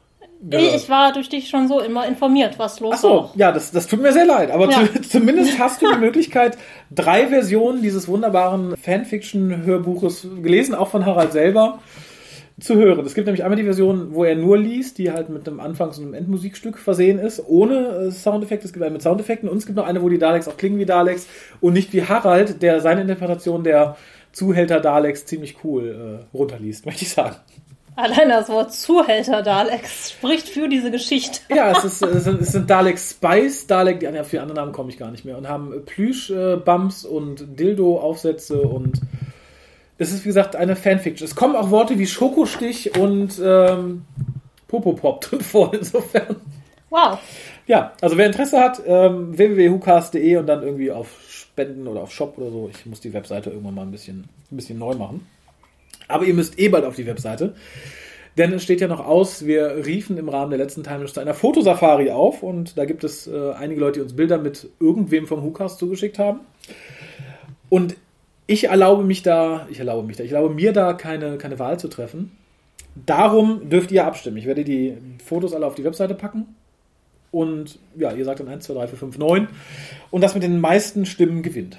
Ich, ich war durch dich schon so immer informiert, was los Ach so, war. ja, das, das tut mir sehr leid. Aber Ja. zu, zumindest hast du die Möglichkeit, drei Versionen dieses wunderbaren Fanfiction-Hörbuches gelesen, auch von Harald selber, zu hören. Es gibt nämlich einmal die Version, wo er nur liest, die halt mit einem Anfangs- und einem Endmusikstück versehen ist, ohne äh, Soundeffekte. Es gibt eine mit Soundeffekten und es gibt noch eine, wo die Daleks auch klingen wie Daleks und nicht wie Harald, der seine Interpretation der Zuhälter Daleks ziemlich cool äh, runterliest, möchte ich sagen. Allein das Wort Zuhälter Daleks spricht für diese Geschichte. Ja, es, ist, es, sind, es sind Dalek Spice, Dalek, die auf die anderen Namen komme ich gar nicht mehr, und haben Plüsch-Bumps und Dildo-Aufsätze und es ist, wie gesagt, eine Fanfiction. Es kommen auch Worte wie Schokostich und ähm, Popopop drin vor, insofern. Wow. Ja, also wer Interesse hat, ähm, www.hucast.de und dann irgendwie auf Spenden oder auf Shop oder so. Ich muss die Webseite irgendwann mal ein bisschen, ein bisschen neu machen. Aber ihr müsst eh bald auf die Webseite. Denn es steht ja noch aus, wir riefen im Rahmen der letzten Timelist zu einer Fotosafari auf und da gibt es äh, einige Leute, die uns Bilder mit irgendwem vom WhoCast zugeschickt haben. Und ich erlaube mich da, ich erlaube mich da, ich erlaube mir da keine, keine Wahl zu treffen. Darum dürft ihr abstimmen. Ich werde die Fotos alle auf die Webseite packen. Und ja, ihr sagt dann 1, 2, 3, 4, 5, 9. Und das mit den meisten Stimmen gewinnt.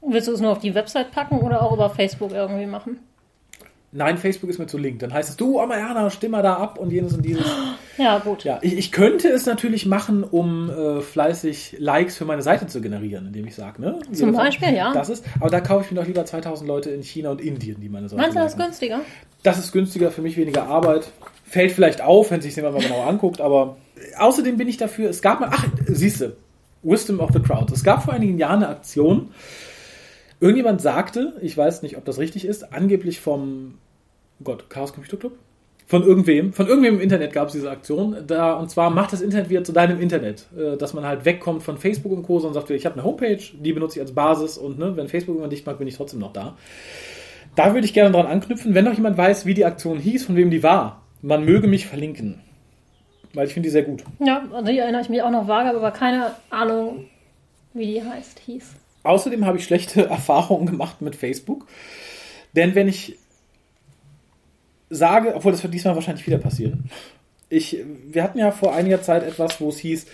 Willst du es nur auf die Website packen oder auch über Facebook irgendwie machen? Nein, Facebook ist mir zu link. Dann heißt es, du, Mariana, stimm mal da ab und jenes und dieses. Ja, gut. Ja, ich, ich könnte es natürlich machen, um äh, fleißig Likes für meine Seite zu generieren, indem ich sage, ne? Zum Jeder- Beispiel, ja. Das ist, aber da kaufe ich mir doch lieber 2000 Leute in China und Indien, die meine Seite Meinst du das liken. günstiger? Das ist günstiger, für mich weniger Arbeit. Fällt vielleicht auf, wenn sich jemand mal genau anguckt, aber außerdem bin ich dafür, es gab mal, ach, siehste, Wisdom of the Crowd. Es gab vor einigen Jahren eine Aktion. Irgendjemand sagte, ich weiß nicht, ob das richtig ist, angeblich vom oh Gott, Chaos Computer Club? Von irgendwem, von irgendwem im Internet gab es diese Aktion. Da, und zwar macht das Internet wieder zu deinem Internet. Äh, Dass man halt wegkommt von Facebook und Co. und sagt, ich habe eine Homepage, die benutze ich als Basis und ne, wenn Facebook immer dicht macht, bin ich trotzdem noch da. Da würde ich gerne dran anknüpfen, wenn noch jemand weiß, wie die Aktion hieß, von wem die war. Man möge mich verlinken. Weil ich finde die sehr gut. Ja, an die erinnere ich mich auch noch vage, aber keine Ahnung, wie die heißt, hieß. Außerdem habe ich schlechte Erfahrungen gemacht mit Facebook. Denn wenn ich sage, obwohl das wird diesmal wahrscheinlich wieder passieren. Ich, wir hatten ja vor einiger Zeit etwas, wo es hieß,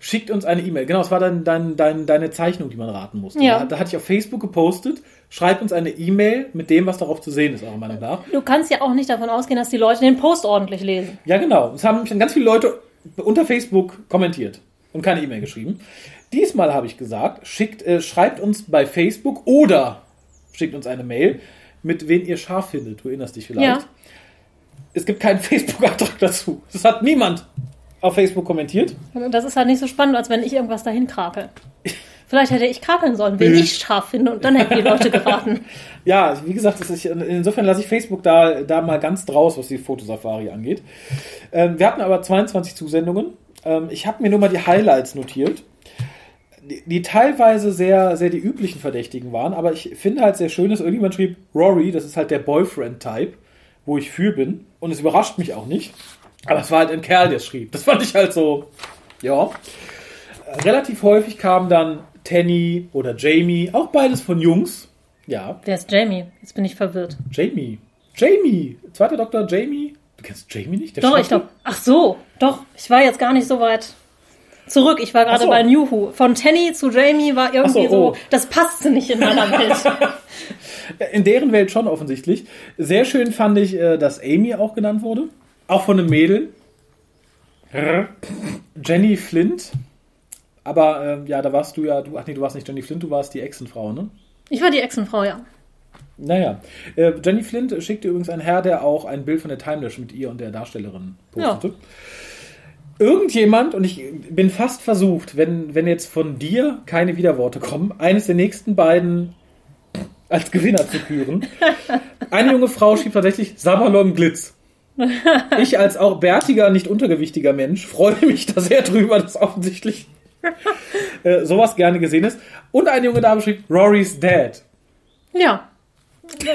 schickt uns eine E-Mail. Genau, es war dann dein, dein, deine Zeichnung, die man raten musste. Ja. Da, da hatte ich auf Facebook gepostet, schreibt uns eine E-Mail mit dem, was darauf zu sehen ist, eurer Meinung nach. Du kannst ja auch nicht davon ausgehen, dass die Leute den Post ordentlich lesen. Ja, genau. Es haben nämlich dann ganz viele Leute unter Facebook kommentiert und keine E-Mail geschrieben. Diesmal habe ich gesagt, schickt, äh, schreibt uns bei Facebook oder schickt uns eine Mail, mit wen ihr scharf findet. Du erinnerst dich vielleicht. Ja. Es gibt keinen Facebook-Eintrag dazu. Das hat niemand auf Facebook kommentiert. Und das ist halt nicht so spannend, als wenn ich irgendwas dahin krakel. Vielleicht hätte ich krakeln sollen, wen ich scharf finde, und dann hätten die Leute geraten. Ja, wie gesagt, das ist, insofern lasse ich Facebook da, da mal ganz draus, was die Fotosafari angeht. Ähm, wir hatten aber 22 Zusendungen. Ähm, ich habe mir nur mal die Highlights notiert, die, die teilweise sehr, sehr die üblichen Verdächtigen waren, aber ich finde halt sehr schön, dass irgendjemand schrieb, Rory, das ist halt der Boyfriend-Type, wo ich für bin. Und es überrascht mich auch nicht. Aber es war halt ein Kerl, der schrieb. Das fand ich halt so, ja. Relativ häufig kam dann Tanny oder Jamie, auch beides von Jungs. Ja, Wer ist Jamie? Jetzt bin ich verwirrt. Jamie. Jamie. Zweiter Doktor Jamie. Du kennst Jamie nicht? Der Doch, ich Schwarze? glaube. Ach so, doch. Ich war jetzt gar nicht so weit zurück. Ich war gerade so. bei New Who. Von Tanny zu Jamie war irgendwie so, oh. so, das passte nicht in meiner Welt. In deren Welt schon offensichtlich. Sehr schön fand ich, äh, dass Amy auch genannt wurde. Auch von einem Mädel. Jenny Flint. Aber ähm, ja, da warst du ja, du, ach nee, du warst nicht Jenny Flint, du warst die Echsenfrau, ne? Ich war die Echsenfrau, ja. Naja. Äh, Jenny Flint schickte übrigens ein Herr, der auch ein Bild von der Timelash mit ihr und der Darstellerin postete. Irgendjemand, und ich bin fast versucht, wenn, wenn jetzt von dir keine Widerworte kommen, eines der nächsten beiden als Gewinner zu küren. Eine junge Frau schrieb tatsächlich Sabalon Glitz. Ich als auch bärtiger, nicht untergewichtiger Mensch freue mich da sehr drüber, dass offensichtlich äh, sowas gerne gesehen ist. Und eine junge Dame schrieb Rory's Dad. Ja.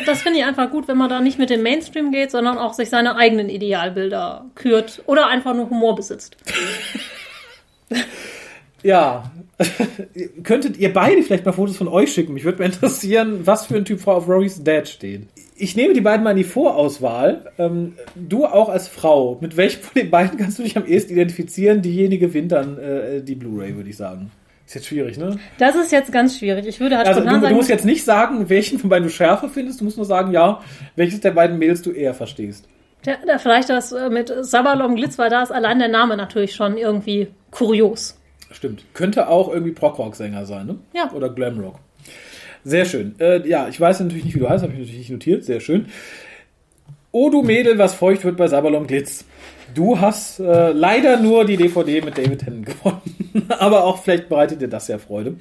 Das finde ich einfach gut, wenn man da nicht mit dem Mainstream geht, sondern auch sich seine eigenen Idealbilder kürt oder einfach nur Humor besitzt. Ja. Könntet ihr beide vielleicht mal Fotos von euch schicken? Mich würde mal interessieren, was für ein Typ Frau auf Rory's Dad steht. Ich nehme die beiden mal in die Vorauswahl. Ähm, du auch als Frau. Mit welchem von den beiden kannst du dich am ehesten identifizieren? Diejenige gewinnt dann äh, die Blu-ray, würde ich sagen. Ist jetzt schwierig, ne? Das ist jetzt ganz schwierig. Ich würde halt Also du, spontan du sagen, musst jetzt nicht sagen, welchen von beiden du schärfer findest. Du musst nur sagen, ja, welches der beiden Mädels du eher verstehst. der, der, vielleicht das äh, mit Sabalom Glitz, weil da ist allein der Name natürlich schon irgendwie kurios. Stimmt. Könnte auch irgendwie Prog-Rock-Sänger sein, ne? Ja. Oder Glamrock. Sehr schön. Äh, ja, ich weiß natürlich nicht, wie du heißt, habe ich natürlich nicht notiert. Sehr schön. Oh, du Mädel, was feucht wird bei Sabalom Glitz. Du hast äh, leider nur die DVD mit David Tennant gewonnen. Aber auch vielleicht bereitet dir das ja Freude.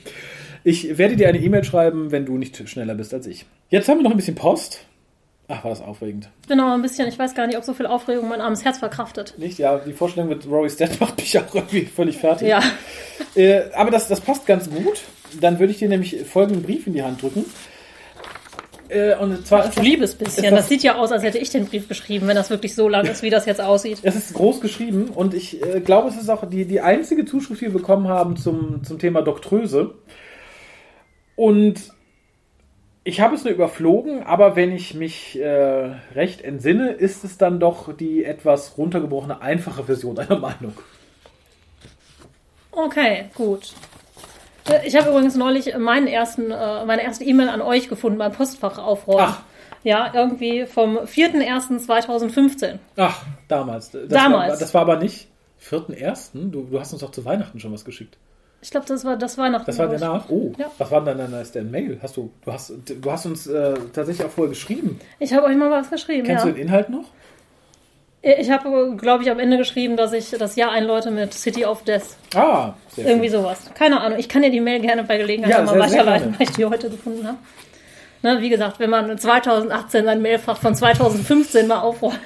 Ich werde dir eine E-Mail schreiben, wenn du nicht schneller bist als ich. Jetzt haben wir noch ein bisschen Post. Ach, war das aufregend. Aber ein bisschen, ich weiß gar nicht, ob so viel Aufregung mein armes Herz verkraftet. Nicht? Ja, die Vorstellung mit Rory's Dad macht mich auch irgendwie völlig fertig. Ja. Äh, aber das, das passt ganz gut. Dann würde ich dir nämlich folgenden Brief in die Hand drücken. Äh, und zwar ist Du liebes bisschen. Ist Das, das- sieht ja aus, als hätte ich den Brief geschrieben, wenn das wirklich so lang ist, wie das jetzt aussieht. es ist groß geschrieben und ich äh, glaube, es ist auch die, die einzige Zuschrift, die wir bekommen haben zum, zum Thema Doktröse. Und ich habe es nur überflogen, aber wenn ich mich äh, recht entsinne, ist es dann doch die etwas runtergebrochene, einfache Version einer Meinung. Okay, gut. Äh, Ich habe übrigens neulich meinen ersten, äh, meine erste E-Mail an euch gefunden beim Postfach aufräumen. Ach. Ja, irgendwie vom 4.1.2015. Ach, damals. Das Damals. War, das war aber nicht 4.1. Du, du hast uns doch zu Weihnachten schon was geschickt. Ich glaube, das war das Weihnachten. Das war danach. Oh, Ja. was war denn dann deine erste Mail? Hast du, du hast, du hast uns äh, tatsächlich auch vorher geschrieben. Ich habe euch mal was geschrieben, Kennst ja. du den Inhalt noch? Ich habe, glaube ich, am Ende geschrieben, dass ich das Jahr einläute mit City of Death. Ah, sehr Irgendwie schön. sowas. Keine Ahnung. Ich kann dir die Mail gerne bei Gelegenheit Ja, mal weiterleiten, weil ich die heute gefunden habe. Ne, wie gesagt, wenn man 2018 sein Mailfach von 2015 mal aufräumt.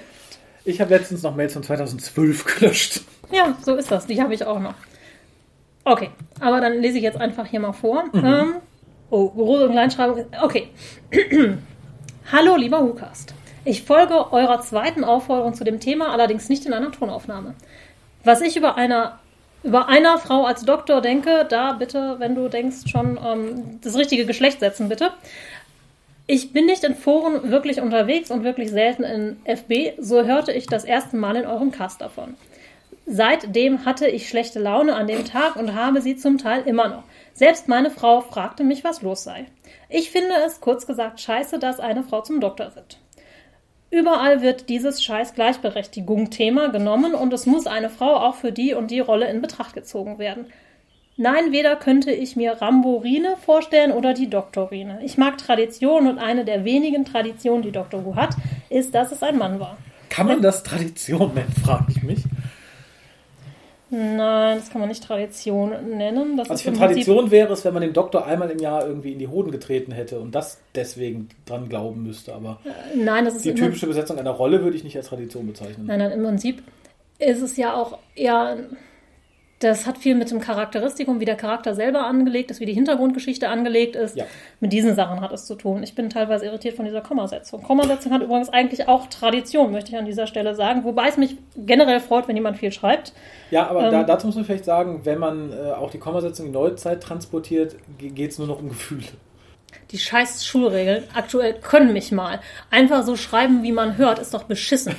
Ich habe letztens noch Mails von 2012 gelöscht. Ja, so ist das. Die habe ich auch noch. Okay, aber dann lese ich jetzt einfach hier mal vor. Ähm, oh, große und Kleinschreibung. Okay. Hallo, lieber Hukast. Ich folge eurer zweiten Aufforderung zu dem Thema, allerdings nicht in einer Tonaufnahme. Was ich über einer über einer Frau als Doktor denke, da bitte, wenn du denkst, schon ähm, das richtige Geschlecht setzen, bitte. Ich bin nicht in Foren wirklich unterwegs und wirklich selten in FB, so hörte ich das erste Mal in eurem Cast davon. Seitdem hatte ich schlechte Laune an dem Tag und habe sie zum Teil immer noch. Selbst meine Frau fragte mich, was los sei. Ich finde es kurz gesagt scheiße, dass eine Frau zum Doktor wird. Überall wird dieses scheiß Gleichberechtigung-Thema genommen und es muss eine Frau auch für die und die Rolle in Betracht gezogen werden. Nein, weder könnte ich mir Ramborine vorstellen oder die Doktorine. Ich mag Tradition und eine der wenigen Traditionen, die Doctor Who hat, ist, dass es ein Mann war. Kann man das Tradition nennen, frage ich mich. Nein, das kann man nicht Tradition nennen. Das Also ich finde, Tradition wäre es, wenn man dem Doktor einmal im Jahr irgendwie in die Hoden getreten hätte und das deswegen dran glauben müsste. Aber Nein, das ist die typische Besetzung einer Rolle würde ich nicht als Tradition bezeichnen. Nein, nein, im Prinzip ist es ja auch eher. Das hat viel mit dem Charakteristikum, wie der Charakter selber angelegt ist, wie die Hintergrundgeschichte angelegt ist. Ja. Mit diesen Sachen hat es zu tun. Ich bin teilweise irritiert von dieser Kommasetzung. Kommasetzung hat übrigens eigentlich auch Tradition, möchte ich an dieser Stelle sagen. Wobei es mich generell freut, wenn jemand viel schreibt. Ja, aber Ähm, da, dazu muss man vielleicht sagen, wenn man äh, auch die Kommasetzung in die Neuzeit transportiert, geht es nur noch um Gefühle. Die scheiß Schulregeln aktuell können mich mal. Einfach so schreiben, wie man hört, ist doch beschissen.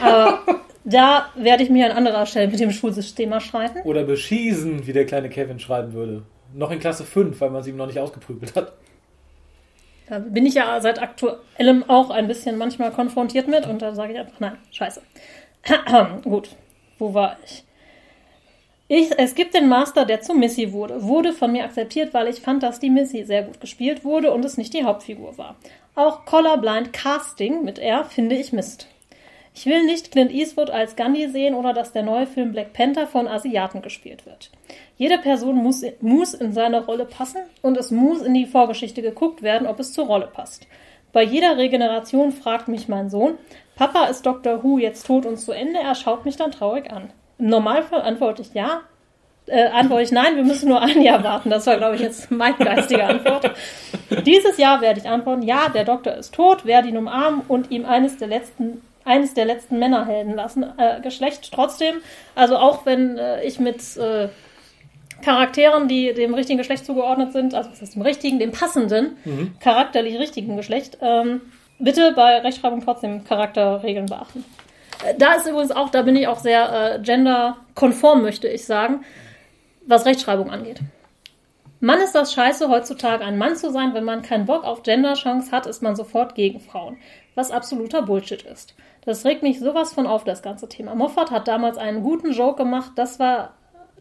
Aber da werde ich mir an anderer Stelle mit dem Schulsystem mal streiten. Oder beschießen, wie der kleine Kevin schreiben würde. Noch in Klasse 5, weil man sie ihm noch nicht ausgeprügelt hat. Da bin ich ja seit aktuellem auch ein bisschen manchmal konfrontiert mit und da sage ich einfach, nein, scheiße. Gut, wo war ich? ich? Es gibt den Master, der zu Missy wurde. Wurde von mir akzeptiert, weil ich fand, dass die Missy sehr gut gespielt wurde und es nicht die Hauptfigur war. Auch Colorblind Casting mit R finde ich Mist. Ich will nicht Clint Eastwood als Gandhi sehen oder dass der neue Film Black Panther von Asiaten gespielt wird. Jede Person muss, muss in seine Rolle passen und es muss in die Vorgeschichte geguckt werden, ob es zur Rolle passt. Bei jeder Regeneration fragt mich mein Sohn, Papa ist Dr. Who jetzt tot und zu Ende? Er schaut mich dann traurig an. Im Normalfall antworte ich ja. Äh, antworte ich nein, wir müssen nur ein Jahr warten. Das war, glaube ich, jetzt meine geistige Antwort. Dieses Jahr werde ich antworten, ja, der Doktor ist tot, werde ihn umarmen und ihm eines der letzten eines der letzten Männerhelden lassen. Äh, Geschlecht trotzdem, also auch wenn äh, ich mit äh, Charakteren, die dem richtigen Geschlecht zugeordnet sind, also was heißt dem richtigen, dem passenden, charakterlich richtigen Geschlecht, ähm, bitte bei Rechtschreibung trotzdem Charakterregeln beachten. Äh, Da ist übrigens auch, da bin ich auch sehr äh, genderkonform, möchte ich sagen, was Rechtschreibung angeht. Mann ist das scheiße, heutzutage ein Mann zu sein. Wenn man keinen Bock auf Genderchance hat, ist man sofort gegen Frauen. Was absoluter Bullshit ist. Das regt mich sowas von auf, das ganze Thema. Moffat hat damals einen guten Joke gemacht, das war,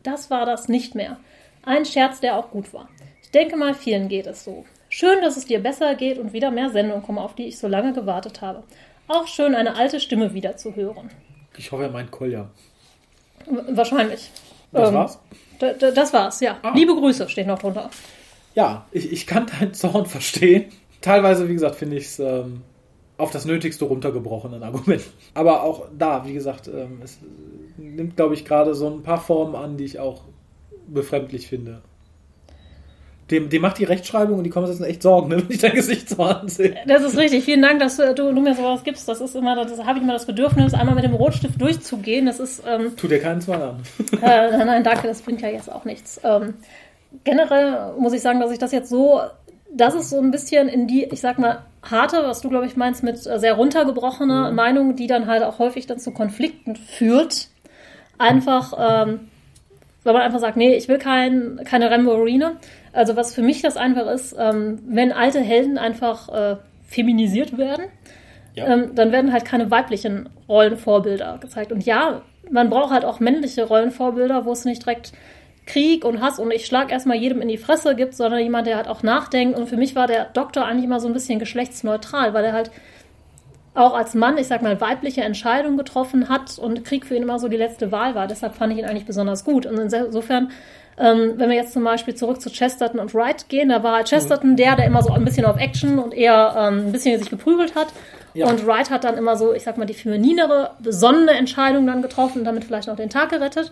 das war das nicht mehr. Ein Scherz, der auch gut war. Ich denke mal, vielen geht es so. Schön, dass es dir besser geht und wieder mehr Sendungen kommen, auf die ich so lange gewartet habe. Auch schön, eine alte Stimme wieder zu hören. Ich hoffe, er meint Kolja. Wahrscheinlich. Das Ähm, war's? Das war's, ja. Ah. Liebe Grüße steht noch drunter. Ja, ich, ich kann deinen Zorn verstehen. Teilweise, wie gesagt, finde ich es ähm, auf das Nötigste runtergebrochen, ein Argument. Aber auch da, wie gesagt, ähm, es nimmt, glaube ich, gerade so ein paar Formen an, die ich auch befremdlich finde. Dem, dem macht die Rechtschreibung und die Kommentare echt Sorgen, ne, wenn ich dein Gesicht so ansehe. Das ist richtig. Vielen Dank, dass du, du mir sowas gibst. Das ist immer, das habe ich immer das Bedürfnis, einmal mit dem Rotstift durchzugehen. Das ist, ähm, Tut dir keinen Zwang an. äh, nein, danke, das bringt ja jetzt auch nichts. Ähm, generell muss ich sagen, dass ich das jetzt so, das ist so ein bisschen in die, ich sag mal, harte, was du, glaube ich, meinst, mit äh, sehr runtergebrochener Meinung, die dann halt auch häufig dann zu Konflikten führt. Einfach, ähm, weil man einfach sagt, nee, ich will kein, keine Ramborine. Also was für mich das einfach ist, ähm, wenn alte Helden einfach äh, feminisiert werden, Ja. ähm, dann werden halt keine weiblichen Rollenvorbilder gezeigt. Und ja, man braucht halt auch männliche Rollenvorbilder, wo es nicht direkt Krieg und Hass und ich schlag erstmal jedem in die Fresse gibt, sondern jemand, der halt auch nachdenkt. Und für mich war der Doktor eigentlich immer so ein bisschen geschlechtsneutral, weil er halt auch als Mann, ich sag mal, weibliche Entscheidungen getroffen hat und Krieg für ihn immer so die letzte Wahl war. Deshalb fand ich ihn eigentlich besonders gut. Und insofern, ähm, wenn wir jetzt zum Beispiel zurück zu Chesterton und Wright gehen, da war halt Chesterton der, der immer so ein bisschen auf Action und eher ähm, ein bisschen sich geprügelt hat. Ja. Und Wright hat dann immer so, ich sag mal, die femininere, besonnene Entscheidung dann getroffen und damit vielleicht auch den Tag gerettet.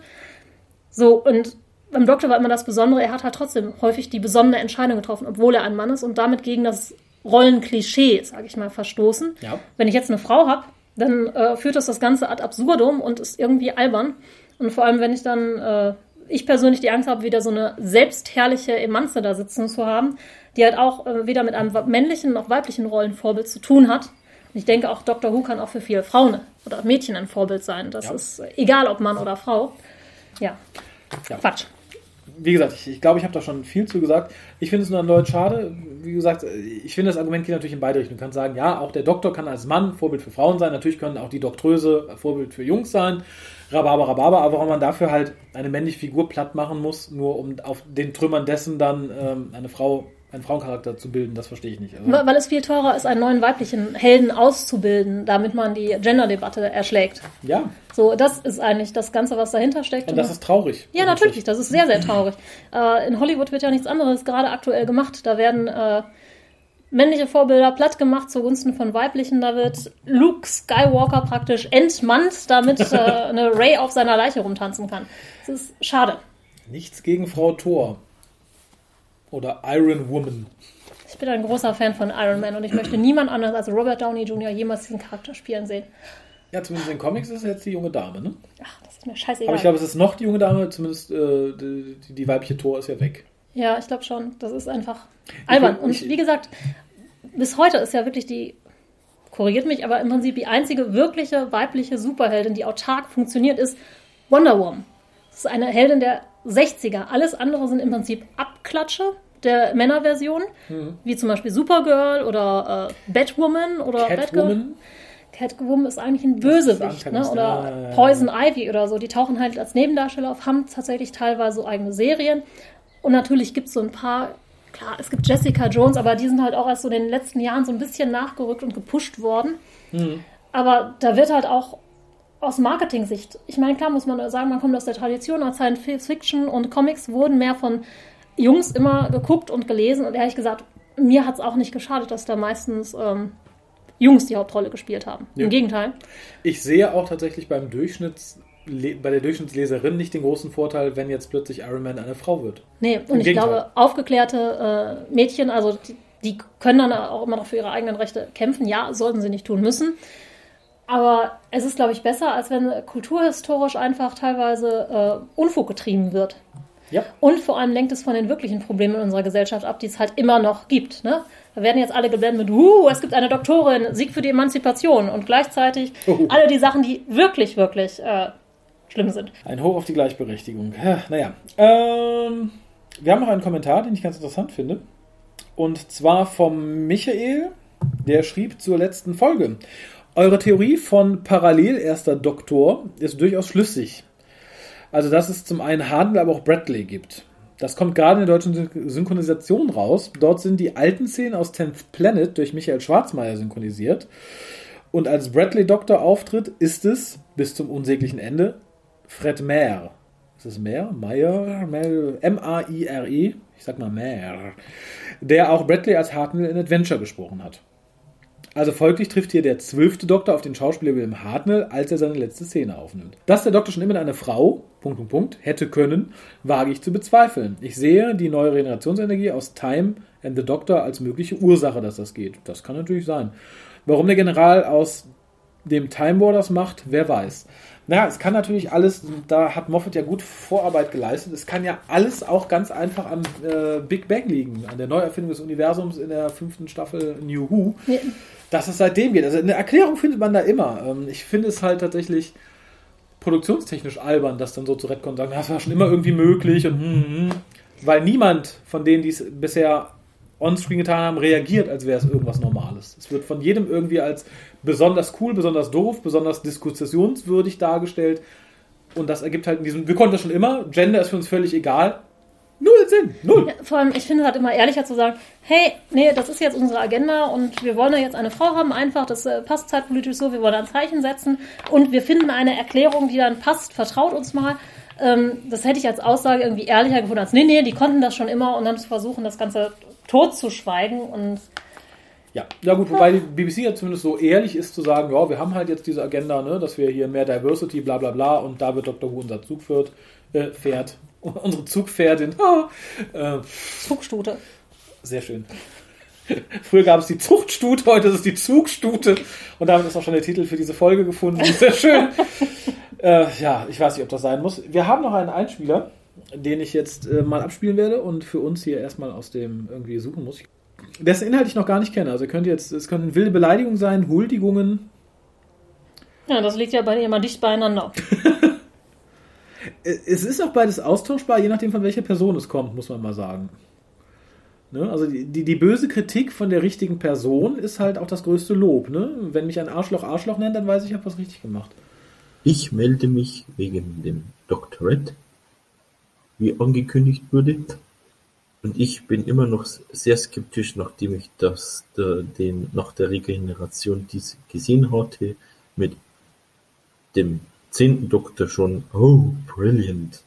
So, und beim Doktor war immer das Besondere, er hat halt trotzdem häufig die besonnene Entscheidung getroffen, obwohl er ein Mann ist und damit gegen das Rollenklischee, sage ich mal, verstoßen. Ja. Wenn ich jetzt eine Frau habe, dann äh, führt das das Ganze ad absurdum und ist irgendwie albern. Und vor allem, wenn ich dann, äh, ich persönlich die Angst habe, wieder so eine selbstherrliche Emanze da sitzen zu haben, die halt auch äh, weder mit einem männlichen noch weiblichen Rollenvorbild zu tun hat. Und ich denke, auch Dr. Who kann auch für viele Frauen oder Mädchen ein Vorbild sein. Das Ja. ist egal, ob Mann oder Frau. Ja, Ja. Quatsch. Wie gesagt, ich, ich glaube, ich habe da schon viel zu gesagt. Ich finde es nur erneut schade. Wie gesagt, ich finde, das Argument geht natürlich in beide Richtungen. Du kannst sagen, ja, auch der Doktor kann als Mann Vorbild für Frauen sein. Natürlich können auch die Doktröse Vorbild für Jungs sein. Rhabarber, Rhabarber. Aber warum man dafür halt eine männliche Figur platt machen muss, nur um auf den Trümmern dessen dann ähm, eine Frau, einen Frauencharakter zu bilden, das verstehe ich nicht. Also, Weil es viel teurer ist, einen neuen weiblichen Helden auszubilden, damit man die Gender-Debatte erschlägt. ja, So, das ist eigentlich das Ganze, was dahinter steckt. und das ist traurig. ja, natürlich, das ist sehr, sehr traurig. Äh, in Hollywood wird ja nichts anderes gerade aktuell gemacht. Da werden äh, männliche Vorbilder platt gemacht zugunsten von weiblichen. Da wird Luke Skywalker praktisch entmannt, damit äh, eine Ray auf seiner Leiche rumtanzen kann. Das ist schade. Nichts gegen Frau Thor. Oder Iron Woman. Ich bin ein großer Fan von Iron Man und ich möchte niemand anders als Robert Downey Jr. jemals diesen Charakter spielen sehen. Ja, zumindest in Comics ist es jetzt die junge Dame, ne? Ach, das ist mir scheißegal. Aber ich glaube, es ist noch die junge Dame, zumindest äh, die, die weibliche Thor ist ja weg. Ja, ich glaube schon. Das ist einfach albern. Und wie gesagt, bis heute ist ja wirklich die, korrigiert mich, aber im Prinzip die einzige wirkliche weibliche Superheldin, die autark funktioniert, ist Wonder Woman. Das ist eine Heldin der 60er. Alles andere sind im Prinzip Abklatsche der Männerversion, Mhm. wie zum Beispiel Supergirl oder äh, Batwoman oder Batgirl. Catwoman. Ist eigentlich ein Bösewicht, ne? Oder. Poison Ivy oder so. Die tauchen halt als Nebendarsteller auf, haben tatsächlich teilweise so eigene Serien. Und natürlich gibt es so ein paar, klar, es gibt Jessica Jones, aber die sind halt auch erst so in den letzten Jahren so ein bisschen nachgerückt und gepusht worden. Mhm. Aber da wird halt auch aus Marketing-Sicht, ich meine, klar muss man sagen, man kommt aus der Tradition, aus Science Fiction und Comics wurden mehr von Jungs immer geguckt und gelesen und ehrlich gesagt, mir hat es auch nicht geschadet, dass da meistens ähm, Jungs die Hauptrolle gespielt haben. Ja. Im Gegenteil. Ich sehe auch tatsächlich beim Durchschnitts, bei der Durchschnittsleserin nicht den großen Vorteil, wenn jetzt plötzlich Iron Man eine Frau wird. Nee, und ich Gegenteil. glaube, aufgeklärte äh, Mädchen, also die, die können dann auch immer noch für ihre eigenen Rechte kämpfen. Ja, sollten sie nicht tun müssen. Aber es ist, glaube ich, besser, als wenn kulturhistorisch einfach teilweise äh, Unfug getrieben wird. Ja. Und vor allem lenkt es von den wirklichen Problemen in unserer Gesellschaft ab, die es halt immer noch gibt. Ne? Da werden jetzt alle geblendet mit, uh, es gibt eine Doktorin, Sieg für die Emanzipation. Und gleichzeitig Oh. alle die Sachen, die wirklich, wirklich äh, schlimm sind. Ein Hoch auf die Gleichberechtigung. Ja, Naja. Ähm, wir haben noch einen Kommentar, den ich ganz interessant finde. Und zwar vom Michael, der schrieb zur letzten Folge. Eure Theorie von parallel erster Doktor ist durchaus schlüssig. Also, dass es zum einen Handel, aber auch Bradley gibt. Das kommt gerade in der deutschen Syn- Synchronisation raus. Dort sind die alten Szenen aus 10th Planet durch Michael Schwarzmeier synchronisiert. Und als Bradley Doktor auftritt, ist es bis zum unsäglichen Ende Fred Mayer. Ist es Mayer? Mayer? M-A-I-R-E? Ich sag mal Mayer. Der auch Bradley als Hartnell in Adventure gesprochen hat. Also folglich trifft hier der zwölfte Doktor auf den Schauspieler William Hartnell, als er seine letzte Szene aufnimmt. Dass der Doktor schon immer eine Frau, Punkt, Punkt, Punkt, hätte können, wage ich zu bezweifeln. Ich sehe die neue Regenerationsenergie aus Time and the Doctor als mögliche Ursache, dass das geht. Das kann natürlich sein. Warum der General aus dem Time War das macht, wer weiß. Naja, es kann natürlich alles, da hat Moffat ja gut Vorarbeit geleistet, es kann ja alles auch ganz einfach am äh, Big Bang liegen, an der Neuerfindung des Universums in der fünften Staffel New Who, Ja. Dass es seitdem geht. Also eine Erklärung findet man da immer. Ähm, ich finde es halt tatsächlich produktionstechnisch albern, das dann so zu retconnen sagen, das war schon immer irgendwie möglich und hm, hm, weil niemand von denen, die es bisher onscreen getan haben, reagiert, als wäre es irgendwas Normales. Es wird von jedem irgendwie als besonders cool, besonders doof, besonders diskussionswürdig dargestellt. Und das ergibt halt in diesem, wir konnten das schon immer, Gender ist für uns völlig egal. Null Sinn, null. Ja, vor allem, ich finde es halt immer ehrlicher zu sagen, hey, nee, das ist jetzt unsere Agenda und wir wollen ja jetzt eine Frau haben, einfach, das äh, passt zeitpolitisch so, wir wollen ein Zeichen setzen und wir finden eine Erklärung, die dann passt, vertraut uns mal. Ähm, das hätte ich als Aussage irgendwie ehrlicher gefunden als, nee, nee, die konnten das schon immer und dann zu versuchen, das Ganze tot zu schweigen und Ja, ja gut, wobei die BBC ja zumindest so ehrlich ist zu sagen, ja, wir haben halt jetzt diese Agenda, ne, dass wir hier mehr Diversity, bla bla bla, und da wird Dr. Who unser Zug führt, äh, fährt. Unsere Zugpferdin. Ah, äh, Zugstute. sehr schön. Früher gab es die Zuchtstute, heute ist es die Zugstute. Und damit ist auch schon der Titel für diese Folge gefunden. Sehr schön. äh, ja, ich weiß nicht, ob das sein muss. Wir haben noch einen Einspieler, den ich jetzt äh, mal abspielen werde und für uns hier erstmal aus dem irgendwie suchen muss. Dessen Inhalt ich noch gar nicht kenne. Also könnt jetzt, es könnten wilde Beleidigungen sein, Huldigungen. Ja, das liegt ja bei immer dicht beieinander. Äh, Es ist auch beides austauschbar, je nachdem von welcher Person es kommt, muss man mal sagen. Ne? Also die, die, die böse Kritik von der richtigen Person ist halt auch das größte Lob. Ne? Wenn mich ein Arschloch Arschloch nennt, dann weiß ich, ich habe was richtig gemacht. Ich melde mich wegen dem Doktorett, wie angekündigt wurde. Und ich bin immer noch sehr skeptisch, nachdem ich das der, den nach der Regeneration dies gesehen hatte, mit dem zehnten Doktor schon, oh, brilliant.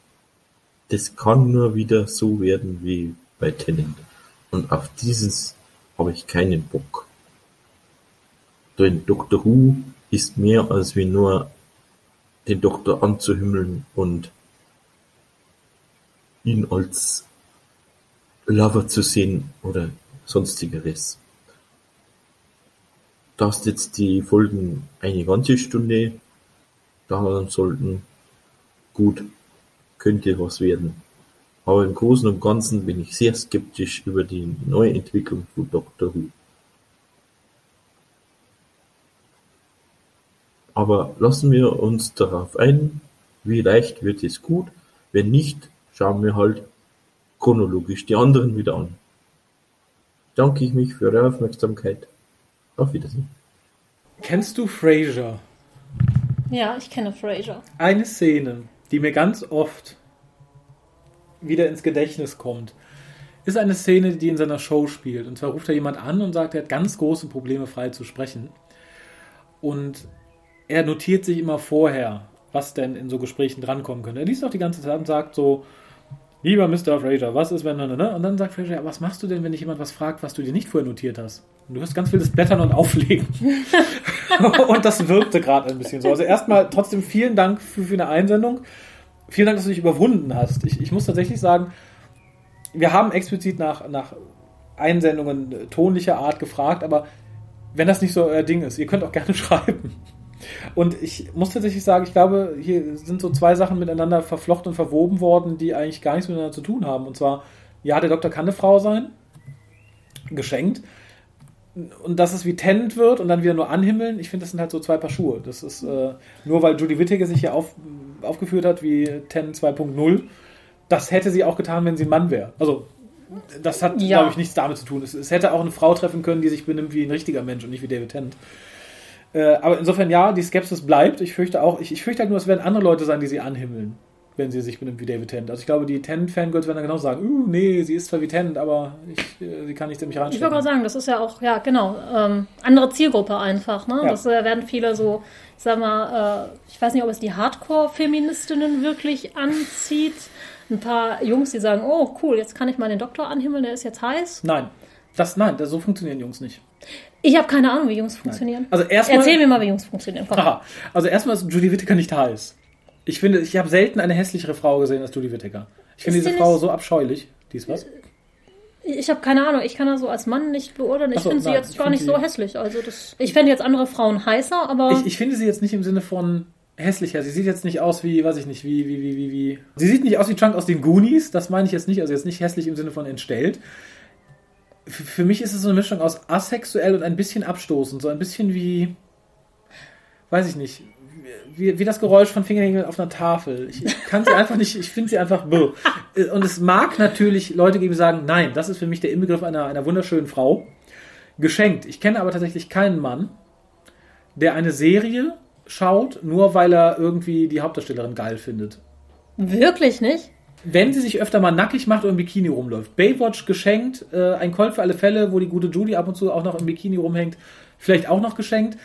Das kann nur wieder so werden wie bei Tennant. Und auf dieses habe ich keinen Bock. Denn Doctor Who ist mehr als wie nur den Doktor anzuhimmeln und ihn als Lover zu sehen oder sonstigeres. Da es jetzt die Folgen eine ganze Stunde dauern sollten, gut, könnte was werden. Aber im Großen und Ganzen bin ich sehr skeptisch über die Neuentwicklung von Doctor Who. Aber lassen wir uns darauf ein, wie leicht wird es gut, wenn nicht, schauen wir halt chronologisch die anderen wieder an. Danke ich mich für Ihre Aufmerksamkeit. Auf Wiedersehen. Kennst du Frasier? Ja, ich kenne Frasier. Eine Szene, die mir ganz oft wieder ins Gedächtnis kommt, ist eine Szene, die in seiner Show spielt. Und zwar ruft da jemand an und sagt, er hat ganz große Probleme, frei zu sprechen. Und er notiert sich immer vorher, was denn in so Gesprächen drankommen könnte. Er liest auch die ganze Zeit und sagt so, lieber Mr. Fraser, was ist, wenn, ne, ne? Und dann sagt Fraser, was machst du denn, wenn dich jemand was fragt, was du dir nicht vorher notiert hast? Und du hörst ganz viel das Blättern und Auflegen. und das wirkte gerade ein bisschen so. Also erstmal trotzdem vielen Dank für, für eine Einsendung. Vielen Dank, dass du dich überwunden hast. Ich, ich muss tatsächlich sagen, wir haben explizit nach, nach Einsendungen äh, tonlicher Art gefragt, aber wenn das nicht so euer Ding ist, ihr könnt auch gerne schreiben. Und ich muss tatsächlich sagen, ich glaube, hier sind so zwei Sachen miteinander verflochten und verwoben worden, die eigentlich gar nichts miteinander zu tun haben. Und zwar, ja, der Doktor kann eine Frau sein, geschenkt. Und dass es wie Tennant wird und dann wieder nur anhimmeln, ich finde, das sind halt so zwei Paar Schuhe. Das ist äh, nur, weil Judy Whittaker sich hier auf, aufgeführt hat wie Tennant 2.0, das hätte sie auch getan, wenn sie ein Mann wäre. Also, das hat, Ja. glaube ich, nichts damit zu tun. Es, es hätte auch eine Frau treffen können, die sich benimmt wie ein richtiger Mensch und nicht wie David Tennant. Äh, aber insofern, ja, die Skepsis bleibt. Ich fürchte auch, ich, ich fürchte halt nur, es werden andere Leute sein, die sie anhimmeln, wenn sie sich benimmt wie David Tennant. Also ich glaube, die Tennant-Fangirls werden dann genau sagen, uh, nee, sie ist zwar wie Tennant, aber ich, äh, sie kann nicht ziemlich Ich wollte reinstecken. gerade sagen, das ist ja auch, ja, genau, ähm, andere Zielgruppe einfach, ne? Ja. Das äh, werden viele so, ich sag mal, äh, ich weiß nicht, ob es die Hardcore-Feministinnen wirklich anzieht. Ein paar Jungs, die sagen, oh, cool, jetzt kann ich mal den Doktor anhimmeln, der ist jetzt heiß. Nein, das, nein, das, so funktionieren Jungs nicht. Ich habe keine Ahnung, wie Jungs funktionieren. Also erstmal, Erzähl mir mal, wie Jungs funktionieren. Komm. Aha. Also erstmal ist Judy Whittaker nicht heiß. Ich finde, ich habe selten eine hässlichere Frau gesehen als Judy Whittaker. Ich finde diese Frau so abscheulich. Die ist was? Ich habe keine Ahnung, ich kann das so als Mann nicht beurteilen. Ich so, finde sie nein, jetzt ich gar nicht so hässlich. Also das, ich fände jetzt andere Frauen heißer, aber Ich, ich finde sie jetzt nicht im Sinne von hässlicher. Sie sieht jetzt nicht aus wie, weiß ich nicht, wie, wie, wie, wie, wie. Sie sieht nicht aus wie Chunk aus den Goonies. Das meine ich jetzt nicht. Also jetzt nicht hässlich im Sinne von entstellt. F für mich ist es so eine Mischung aus asexuell und ein bisschen abstoßend. So ein bisschen wie, weiß ich nicht, wie, wie das Geräusch von Fingernägeln auf einer Tafel. Ich, ich kann sie einfach nicht, ich finde sie einfach bäh. Und es mag natürlich Leute geben, die sagen, nein, das ist für mich der Inbegriff einer, einer wunderschönen Frau. Geschenkt. Ich kenne aber tatsächlich keinen Mann, der eine Serie schaut, nur weil er irgendwie die Hauptdarstellerin geil findet. Wirklich nicht? Wenn sie sich öfter mal nackig macht oder im Bikini rumläuft. Baywatch geschenkt, äh, ein Colt für alle Fälle, wo die gute Judy ab und zu auch noch im Bikini rumhängt, vielleicht auch noch geschenkt.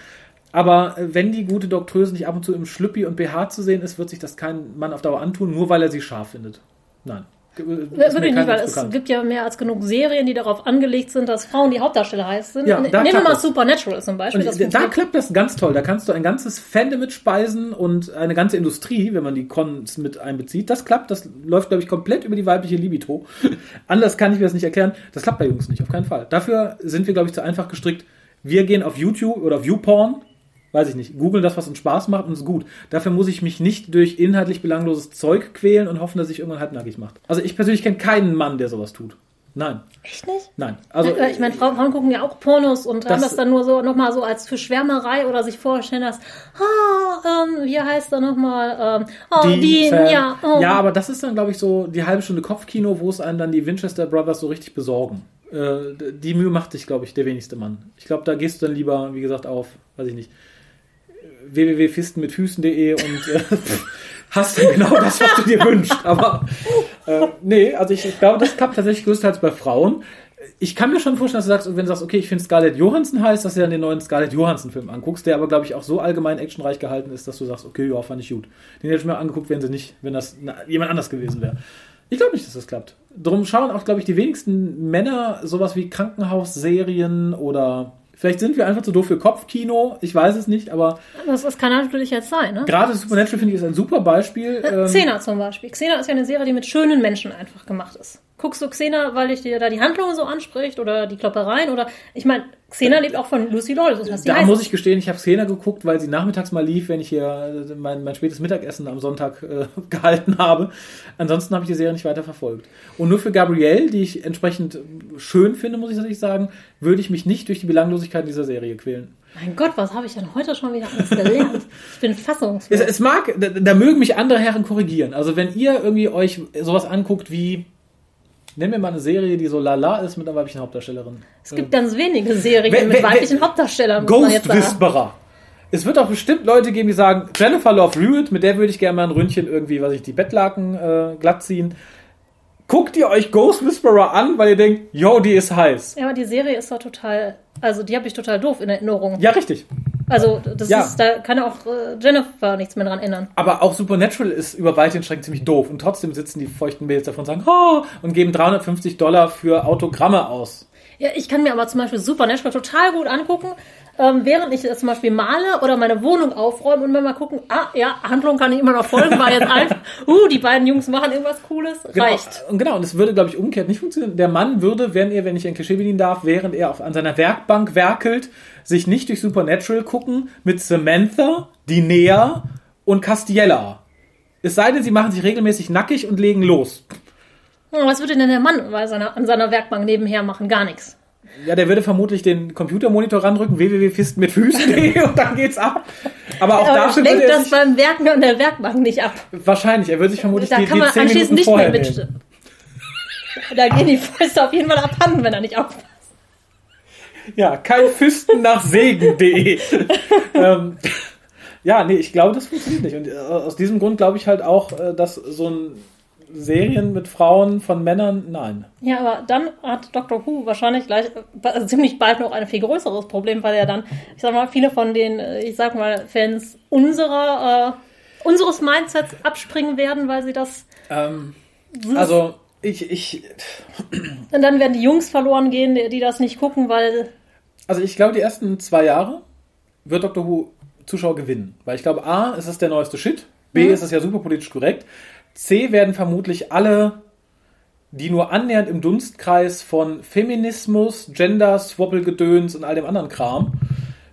Aber äh, wenn die gute Doktröse nicht ab und zu im Schlüppi und BH zu sehen ist, wird sich das kein Mann auf Dauer antun, nur weil er sie scharf findet. Nein. Ist mir Wirklich nicht, weil es gibt ja mehr als genug Serien, die darauf angelegt sind, dass Frauen die Hauptdarsteller heiß sind. Ja, Nehmen wir mal das. Supernatural zum Beispiel. Und das da klappt das ganz toll. Da kannst du ein ganzes Fandom mit speisen und eine ganze Industrie, wenn man die Cons mit einbezieht. Das klappt. Das läuft, glaube ich, komplett über die weibliche Libido. Anders kann ich mir das nicht erklären. Das klappt bei Jungs nicht, auf keinen Fall. Dafür sind wir, glaube ich, zu einfach gestrickt. Wir gehen auf YouTube oder auf Viewporn. Weiß ich nicht. Googeln das, was uns Spaß macht und ist gut. Dafür muss ich mich nicht durch inhaltlich belangloses Zeug quälen und hoffen, dass sich irgendwann halbnackig macht. Also ich persönlich kenne keinen Mann, der sowas tut. Nein. Echt nicht? Nein. Also ich meine, Frauen, Frauen gucken ja auch Pornos und haben Das- das dann nur so nochmal so als für Schwärmerei oder sich vorstellen, dass, ah, ähm, wie heißt er nochmal, ähm, oh, die, Fan- ja, oh. ja, aber das ist dann, glaube ich, so die halbe Stunde Kopfkino, wo es einen dann die Winchester Brothers so richtig besorgen. Äh, die Mühe macht sich, glaube ich, der wenigste Mann. Ich glaube, da gehst du dann lieber, wie gesagt, auf, weiß ich nicht, www.fistenmitfüßen.de und äh, hast dann genau das, was du dir wünschst. Aber äh, nee, also ich, ich glaube, das klappt tatsächlich größtenteils bei Frauen. Ich kann mir schon vorstellen, dass du sagst, wenn du sagst, okay, ich finde Scarlett Johansson heiß, dass du dann den neuen Scarlett Johansson-Film anguckst, der aber, glaube ich, auch so allgemein actionreich gehalten ist, dass du sagst, okay, ja, fand ich gut. Den hätte ich mir angeguckt, wenn sie nicht, wenn das na, jemand anders gewesen wäre. Ich glaube nicht, dass das klappt. Drum schauen auch, glaube ich, die wenigsten Männer sowas wie Krankenhausserien oder vielleicht sind wir einfach zu doof für Kopfkino. Ich weiß es nicht, aber Das, das kann natürlich jetzt sein, ne? gerade Supernatural finde ich ist ein super Beispiel. Ähm, Xena zum Beispiel. Xena ist ja eine Serie, die mit schönen Menschen einfach gemacht ist. Guckst du Xena, weil ich dir da die Handlung so anspricht oder die Kloppereien oder ich meine, Xena lebt auch von Lucy heißt, die Da heißt muss ich gestehen, ich habe Szene geguckt, weil sie nachmittags mal lief, wenn ich hier äh, mein, mein spätes Mittagessen am Sonntag äh, gehalten habe. Ansonsten habe ich die Serie nicht weiter verfolgt. Und nur für Gabrielle, die ich entsprechend schön finde, muss ich tatsächlich sagen, würde ich mich nicht durch die Belanglosigkeit dieser Serie quälen. mein Gott, was habe ich denn heute schon wieder alles gelernt? ich bin fassungslos. Es, es mag, da, da mögen mich andere Herren korrigieren. Also wenn ihr irgendwie euch sowas anguckt wie, nenn mir mal eine Serie, die so lala ist mit einer weiblichen Hauptdarstellerin. Es gibt ganz wenige Serien Wer- mit wer- weiblichen wer- Hauptdarstellern, Ghost. Whisperer. Es wird auch bestimmt Leute geben, die sagen, Jennifer Love Hewitt, mit der würde ich gerne mal ein Ründchen irgendwie, was ich, die Bettlaken äh, glatt ziehen. Guckt ihr euch Ghost Whisperer an, weil ihr denkt, yo, die ist heiß. Ja, aber die Serie ist doch total, also die habe ich total doof in Erinnerung. Ja, richtig. Also das Ja. ist, da kann auch äh, Jennifer nichts mehr dran ändern. Aber auch Supernatural ist über weite Strecken ziemlich doof. Und trotzdem sitzen die feuchten Mädels davon und sagen, oh, und geben 350 Dollar für Autogramme aus. Ja, ich kann mir aber zum Beispiel Supernatural total gut angucken, ähm, während ich zum Beispiel male oder meine Wohnung aufräume und mir mal gucken, ah ja, Handlung kann ich immer noch folgen, war jetzt einfach, uh, die beiden Jungs machen irgendwas Cooles, Genau. reicht. Und genau, und es würde, glaube ich, umgekehrt nicht funktionieren. Der Mann würde, wenn er, wenn ich ein Klischee bedienen darf, während er auf, an seiner Werkbank werkelt, sich nicht durch Supernatural gucken mit Samantha, Dinea und Castiella. Es sei denn, sie machen sich regelmäßig nackig und legen los. Hm, Was würde denn der Mann bei seiner, an seiner Werkbank nebenher machen? Gar nichts. Ja, der würde vermutlich den Computermonitor randrücken, www.fisten mit Füßen und dann geht's ab. Aber auch Aber dafür lenkt das beim Werken an der Werkbank nicht ab. wahrscheinlich, er würde sich vermutlich Da die, kann die man 10 anschließend Minuten nicht mehr nehmen. mit. Da gehen die Fäuste auf jeden Fall abhanden, wenn er nicht aufpasst. Ja, kein Füsten nach Segen.de. ähm, ja, nee, ich glaube, das funktioniert nicht. Und äh, aus diesem Grund glaube ich halt auch, äh, dass so ein Serien mit Frauen von Männern, nein. Ja, aber dann hat Dr. Who wahrscheinlich gleich also ziemlich bald noch ein viel größeres Problem, weil er dann, ich sag mal, viele von den, äh, ich sag mal, Fans unserer, äh, unseres Mindsets abspringen werden, weil sie das. Ähm, also, ich, ich, Und dann werden die Jungs verloren gehen, die, die das nicht gucken, weil. also ich glaube, die ersten zwei Jahre wird Doctor Who Zuschauer gewinnen. Weil ich glaube, A, ist es der neueste Shit. B, ist es ja super politisch korrekt. C, werden vermutlich alle, die nur annähernd im Dunstkreis von Feminismus, Gender, Swapple-Gedöns und all dem anderen Kram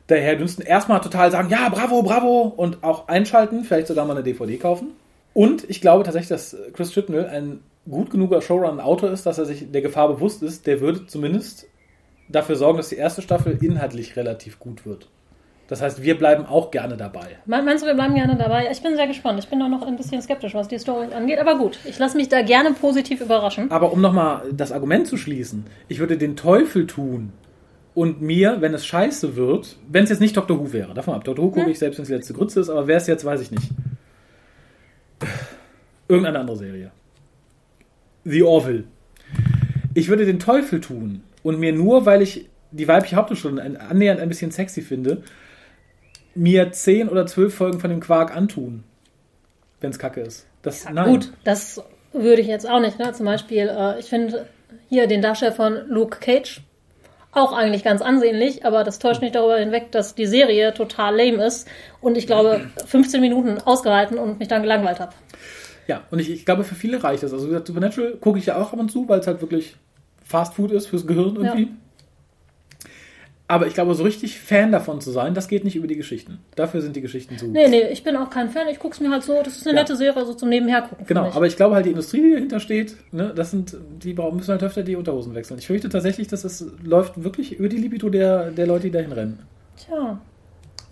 daher dünsten, erstmal total sagen, ja, bravo, bravo und auch einschalten, vielleicht sogar mal eine DVD kaufen. Und ich glaube tatsächlich, dass Chris Chibnall ein gut genuger Showrunner und Autor ist, dass er sich der Gefahr bewusst ist, der würde zumindest dafür sorgen, dass die erste Staffel inhaltlich relativ gut wird. Das heißt, wir bleiben auch gerne dabei. Me- Meinst du, wir bleiben gerne dabei? Ich bin sehr gespannt. Ich bin da noch ein bisschen skeptisch, was die Story angeht. Aber gut, ich lasse mich da gerne positiv überraschen. Aber um nochmal das Argument zu schließen, ich würde den Teufel tun und mir, wenn es scheiße wird, wenn es jetzt nicht Dr. Who wäre, davon ab, Dr. Who gucke ich selbst, wenn es die letzte Grütze ist, aber wer es jetzt, weiß ich nicht. Irgendeine andere Serie. The Orville. Ich würde den Teufel tun und mir nur, weil ich die weibliche Hauptdarstellerin annähernd ein bisschen sexy finde, mir zehn oder zwölf Folgen von dem Quark antun. Wenn es kacke ist. Das, nein. Gut, das würde ich jetzt auch nicht. Ne? Zum Beispiel, äh, ich finde hier den Darsteller von Luke Cage auch eigentlich ganz ansehnlich, aber das täuscht nicht darüber hinweg, dass die Serie total lame ist und ich glaube 15 Minuten ausgehalten und mich dann gelangweilt habe. Ja, und ich, ich glaube, für viele reicht das. Also wie gesagt, Supernatural gucke ich ja auch ab und zu, weil es halt wirklich Fast Food ist fürs Gehirn irgendwie. Ja. Aber ich glaube, so richtig Fan davon zu sein, das geht nicht über die Geschichten. Dafür sind die Geschichten zu. Nee, nee, ich bin auch kein Fan. Ich guck's mir halt so, das ist eine Ja. nette Serie, so zum Nebenher gucken. Genau, aber ich glaube halt, die Industrie, die dahinter steht, ne, das sind, die brauchen, müssen halt öfter die Unterhosen wechseln. Ich fürchte tatsächlich, dass es läuft wirklich über die Libido der, der Leute, die dahin rennen. Tja,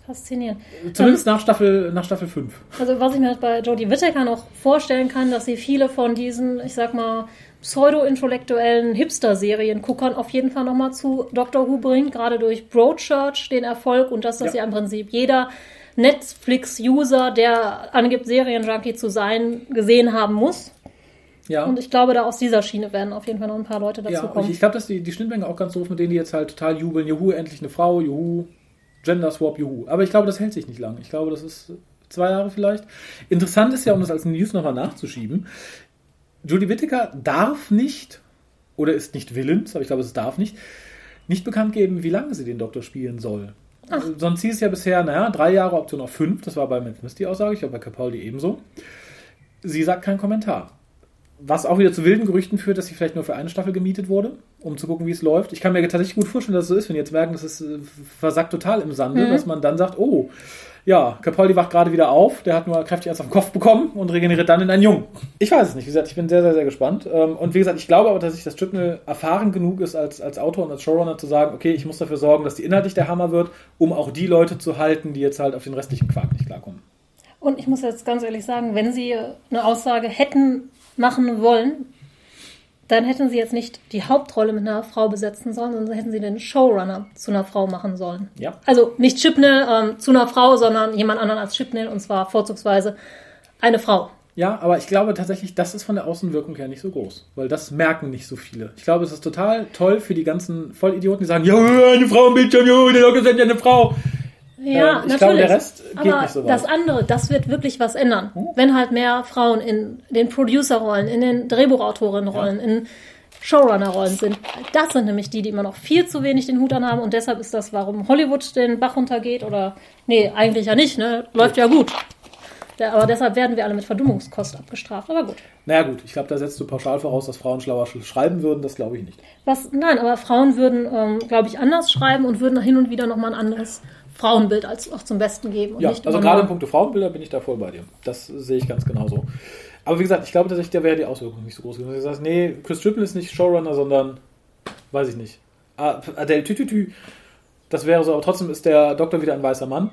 faszinierend. Zumindest nach Staffel, nach Staffel 5. Also was ich mir halt bei Jodie Whittaker noch vorstellen kann, dass sie viele von diesen, ich sag mal, pseudo-intellektuellen Hipster-Serien-Guckern auf jeden Fall nochmal zu Doctor Who bringt, gerade durch Broadchurch den Erfolg und das, dass Ja. ja im Prinzip jeder Netflix-User, der angibt, Serienjunkie zu sein, gesehen haben muss. Ja. Und ich glaube, da aus dieser Schiene werden auf jeden Fall noch ein paar Leute dazu Ja, und ich, kommen. ich glaube, dass die, die Schnittmenge auch ganz doof, mit denen die jetzt halt total jubeln. Juhu, endlich eine Frau, juhu, Gender Swap, juhu. Aber ich glaube, das hält sich nicht lang. Ich glaube, das ist zwei Jahre vielleicht. Interessant ist ja, um das als News nochmal nachzuschieben, Judy Whittaker darf nicht, oder ist nicht willens, aber ich glaube, es darf nicht, nicht bekannt geben, wie lange sie den Doktor spielen soll. Also, Sonst hieß es ja bisher, naja, drei Jahre, Option auf fünf. Das war bei Smith die Aussage, ich glaube bei Capaldi ebenso. Sie sagt keinen Kommentar. Was auch wieder zu wilden Gerüchten führt, dass sie vielleicht nur für eine Staffel gemietet wurde, um zu gucken, wie es läuft. Ich kann mir tatsächlich gut vorstellen, dass es so ist, wenn jetzt merken, dass es äh, versackt total im Sande, dass man dann sagt, oh, ja, Capaldi wacht gerade wieder auf, der hat nur kräftig eins auf den Kopf bekommen und regeneriert dann in einen Jungen. Ich weiß es nicht, wie gesagt, ich bin sehr, sehr, sehr gespannt. Ähm, Und wie gesagt, ich glaube aber, dass ich das Chipnell erfahren genug ist, als, als Autor und als Showrunner zu sagen, okay, ich muss dafür sorgen, dass die inhaltlich der Hammer wird, um auch die Leute zu halten, die jetzt halt auf den restlichen Quark nicht klarkommen. Und ich muss jetzt ganz ehrlich sagen, wenn sie eine Aussage hätten machen wollen, dann hätten sie jetzt nicht die Hauptrolle mit einer Frau besetzen sollen, sondern hätten sie den Showrunner zu einer Frau machen sollen. Ja. Also nicht Chipnell ähm, zu einer Frau, sondern jemand anderen als Chipnell und zwar vorzugsweise eine Frau. Ja, aber ich glaube tatsächlich, das ist von der Außenwirkung her nicht so groß. Weil das merken nicht so viele. Ich glaube, es ist total toll für die ganzen Vollidioten, die sagen, ja, eine Frau im Bildschirm, ja, eine Frau. Ja, Ähm, ich natürlich. glaube, der Rest geht Aber nicht so weit. das andere, das wird wirklich was ändern. Wenn halt mehr Frauen in den Producer-Rollen, in den Drehbuchautorinnen-Rollen, in Showrunner-Rollen sind. Das sind nämlich die, die immer noch viel zu wenig den Hut anhaben und deshalb ist das, warum Hollywood den Bach runtergeht oder, nee, eigentlich ja nicht, ne, läuft ja gut. Der, aber deshalb werden wir alle mit Verdummungskost abgestraft, aber gut. Naja gut, ich glaube, da setzt du pauschal voraus, dass Frauen schlauer sch- schreiben würden. Das glaube ich nicht. Was, nein, aber Frauen würden, ähm, glaube ich, anders schreiben und würden hin und wieder nochmal ein anderes Frauenbild als auch zum Besten geben. Und Ja, also gerade in puncto Frauenbilder bin ich da voll bei dir. Das sehe ich ganz genauso. Aber wie gesagt, ich glaube tatsächlich, da wäre die Auswirkung nicht so groß gewesen. Du sagst, nee, Chris Triple ist nicht Showrunner, sondern, weiß ich nicht, Ah, Adele Tütütü. Das wäre so, aber trotzdem ist der Doktor wieder ein weißer Mann.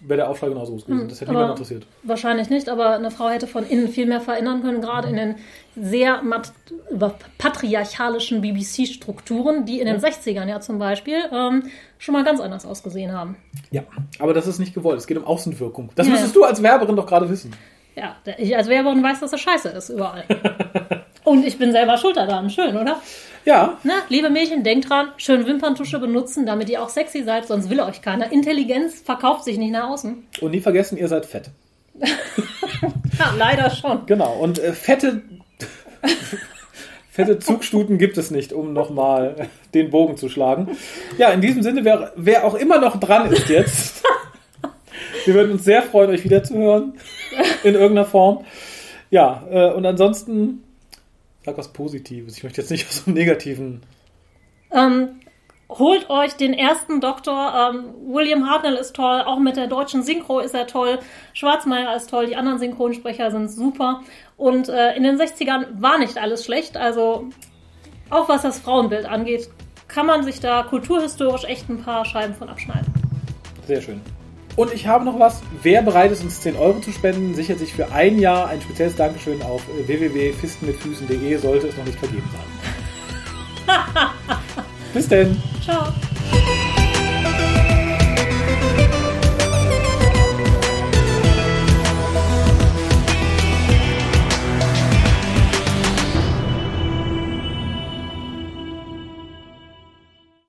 Wäre der Aufschlag genauso groß gewesen. Das hätte niemand interessiert. Wahrscheinlich nicht, aber eine Frau hätte von innen viel mehr verändern können, gerade in den sehr patriarchalischen BBC-Strukturen, die in den 60ern ja zum Beispiel ähm, schon mal ganz anders ausgesehen haben. Ja, aber das ist nicht gewollt. Es geht um Außenwirkung. Das Ja, müsstest ja. du als Werberin doch gerade wissen. Ja, ich als Werberin weiß, dass das scheiße ist überall. Und ich bin selber schuld daran. Schön, oder? Ja, Na, liebe Mädchen, denkt dran, schön Wimperntusche benutzen, damit ihr auch sexy seid, sonst will euch keiner. Intelligenz verkauft sich nicht nach außen. und nie vergessen, ihr seid fett. Ja, leider schon. Genau, und äh, fette, fette Zugstuten gibt es nicht, um nochmal den Bogen zu schlagen. Ja, in diesem Sinne, wer, wer auch immer noch dran ist jetzt, wir würden uns sehr freuen, euch wiederzuhören. In irgendeiner Form. Ja, äh, und ansonsten, sag was Positives. Ich möchte jetzt nicht aus einem negativen. Ähm, holt euch den ersten Doktor. Ähm, William Hartnell ist toll, auch mit der deutschen Synchro ist er toll. Schwarzmeier ist toll, die anderen Synchronsprecher sind super. Und äh, in den 60ern war nicht alles schlecht. Also auch was das Frauenbild angeht, kann man sich da kulturhistorisch echt ein paar Scheiben von abschneiden. sehr schön. Und ich habe noch was. Wer bereit ist, uns 10 Euro zu spenden, sichert sich für ein Jahr ein spezielles Dankeschön auf www.fistenmitfüßen.de, sollte es noch nicht vergeben sein. Bis denn. Ciao.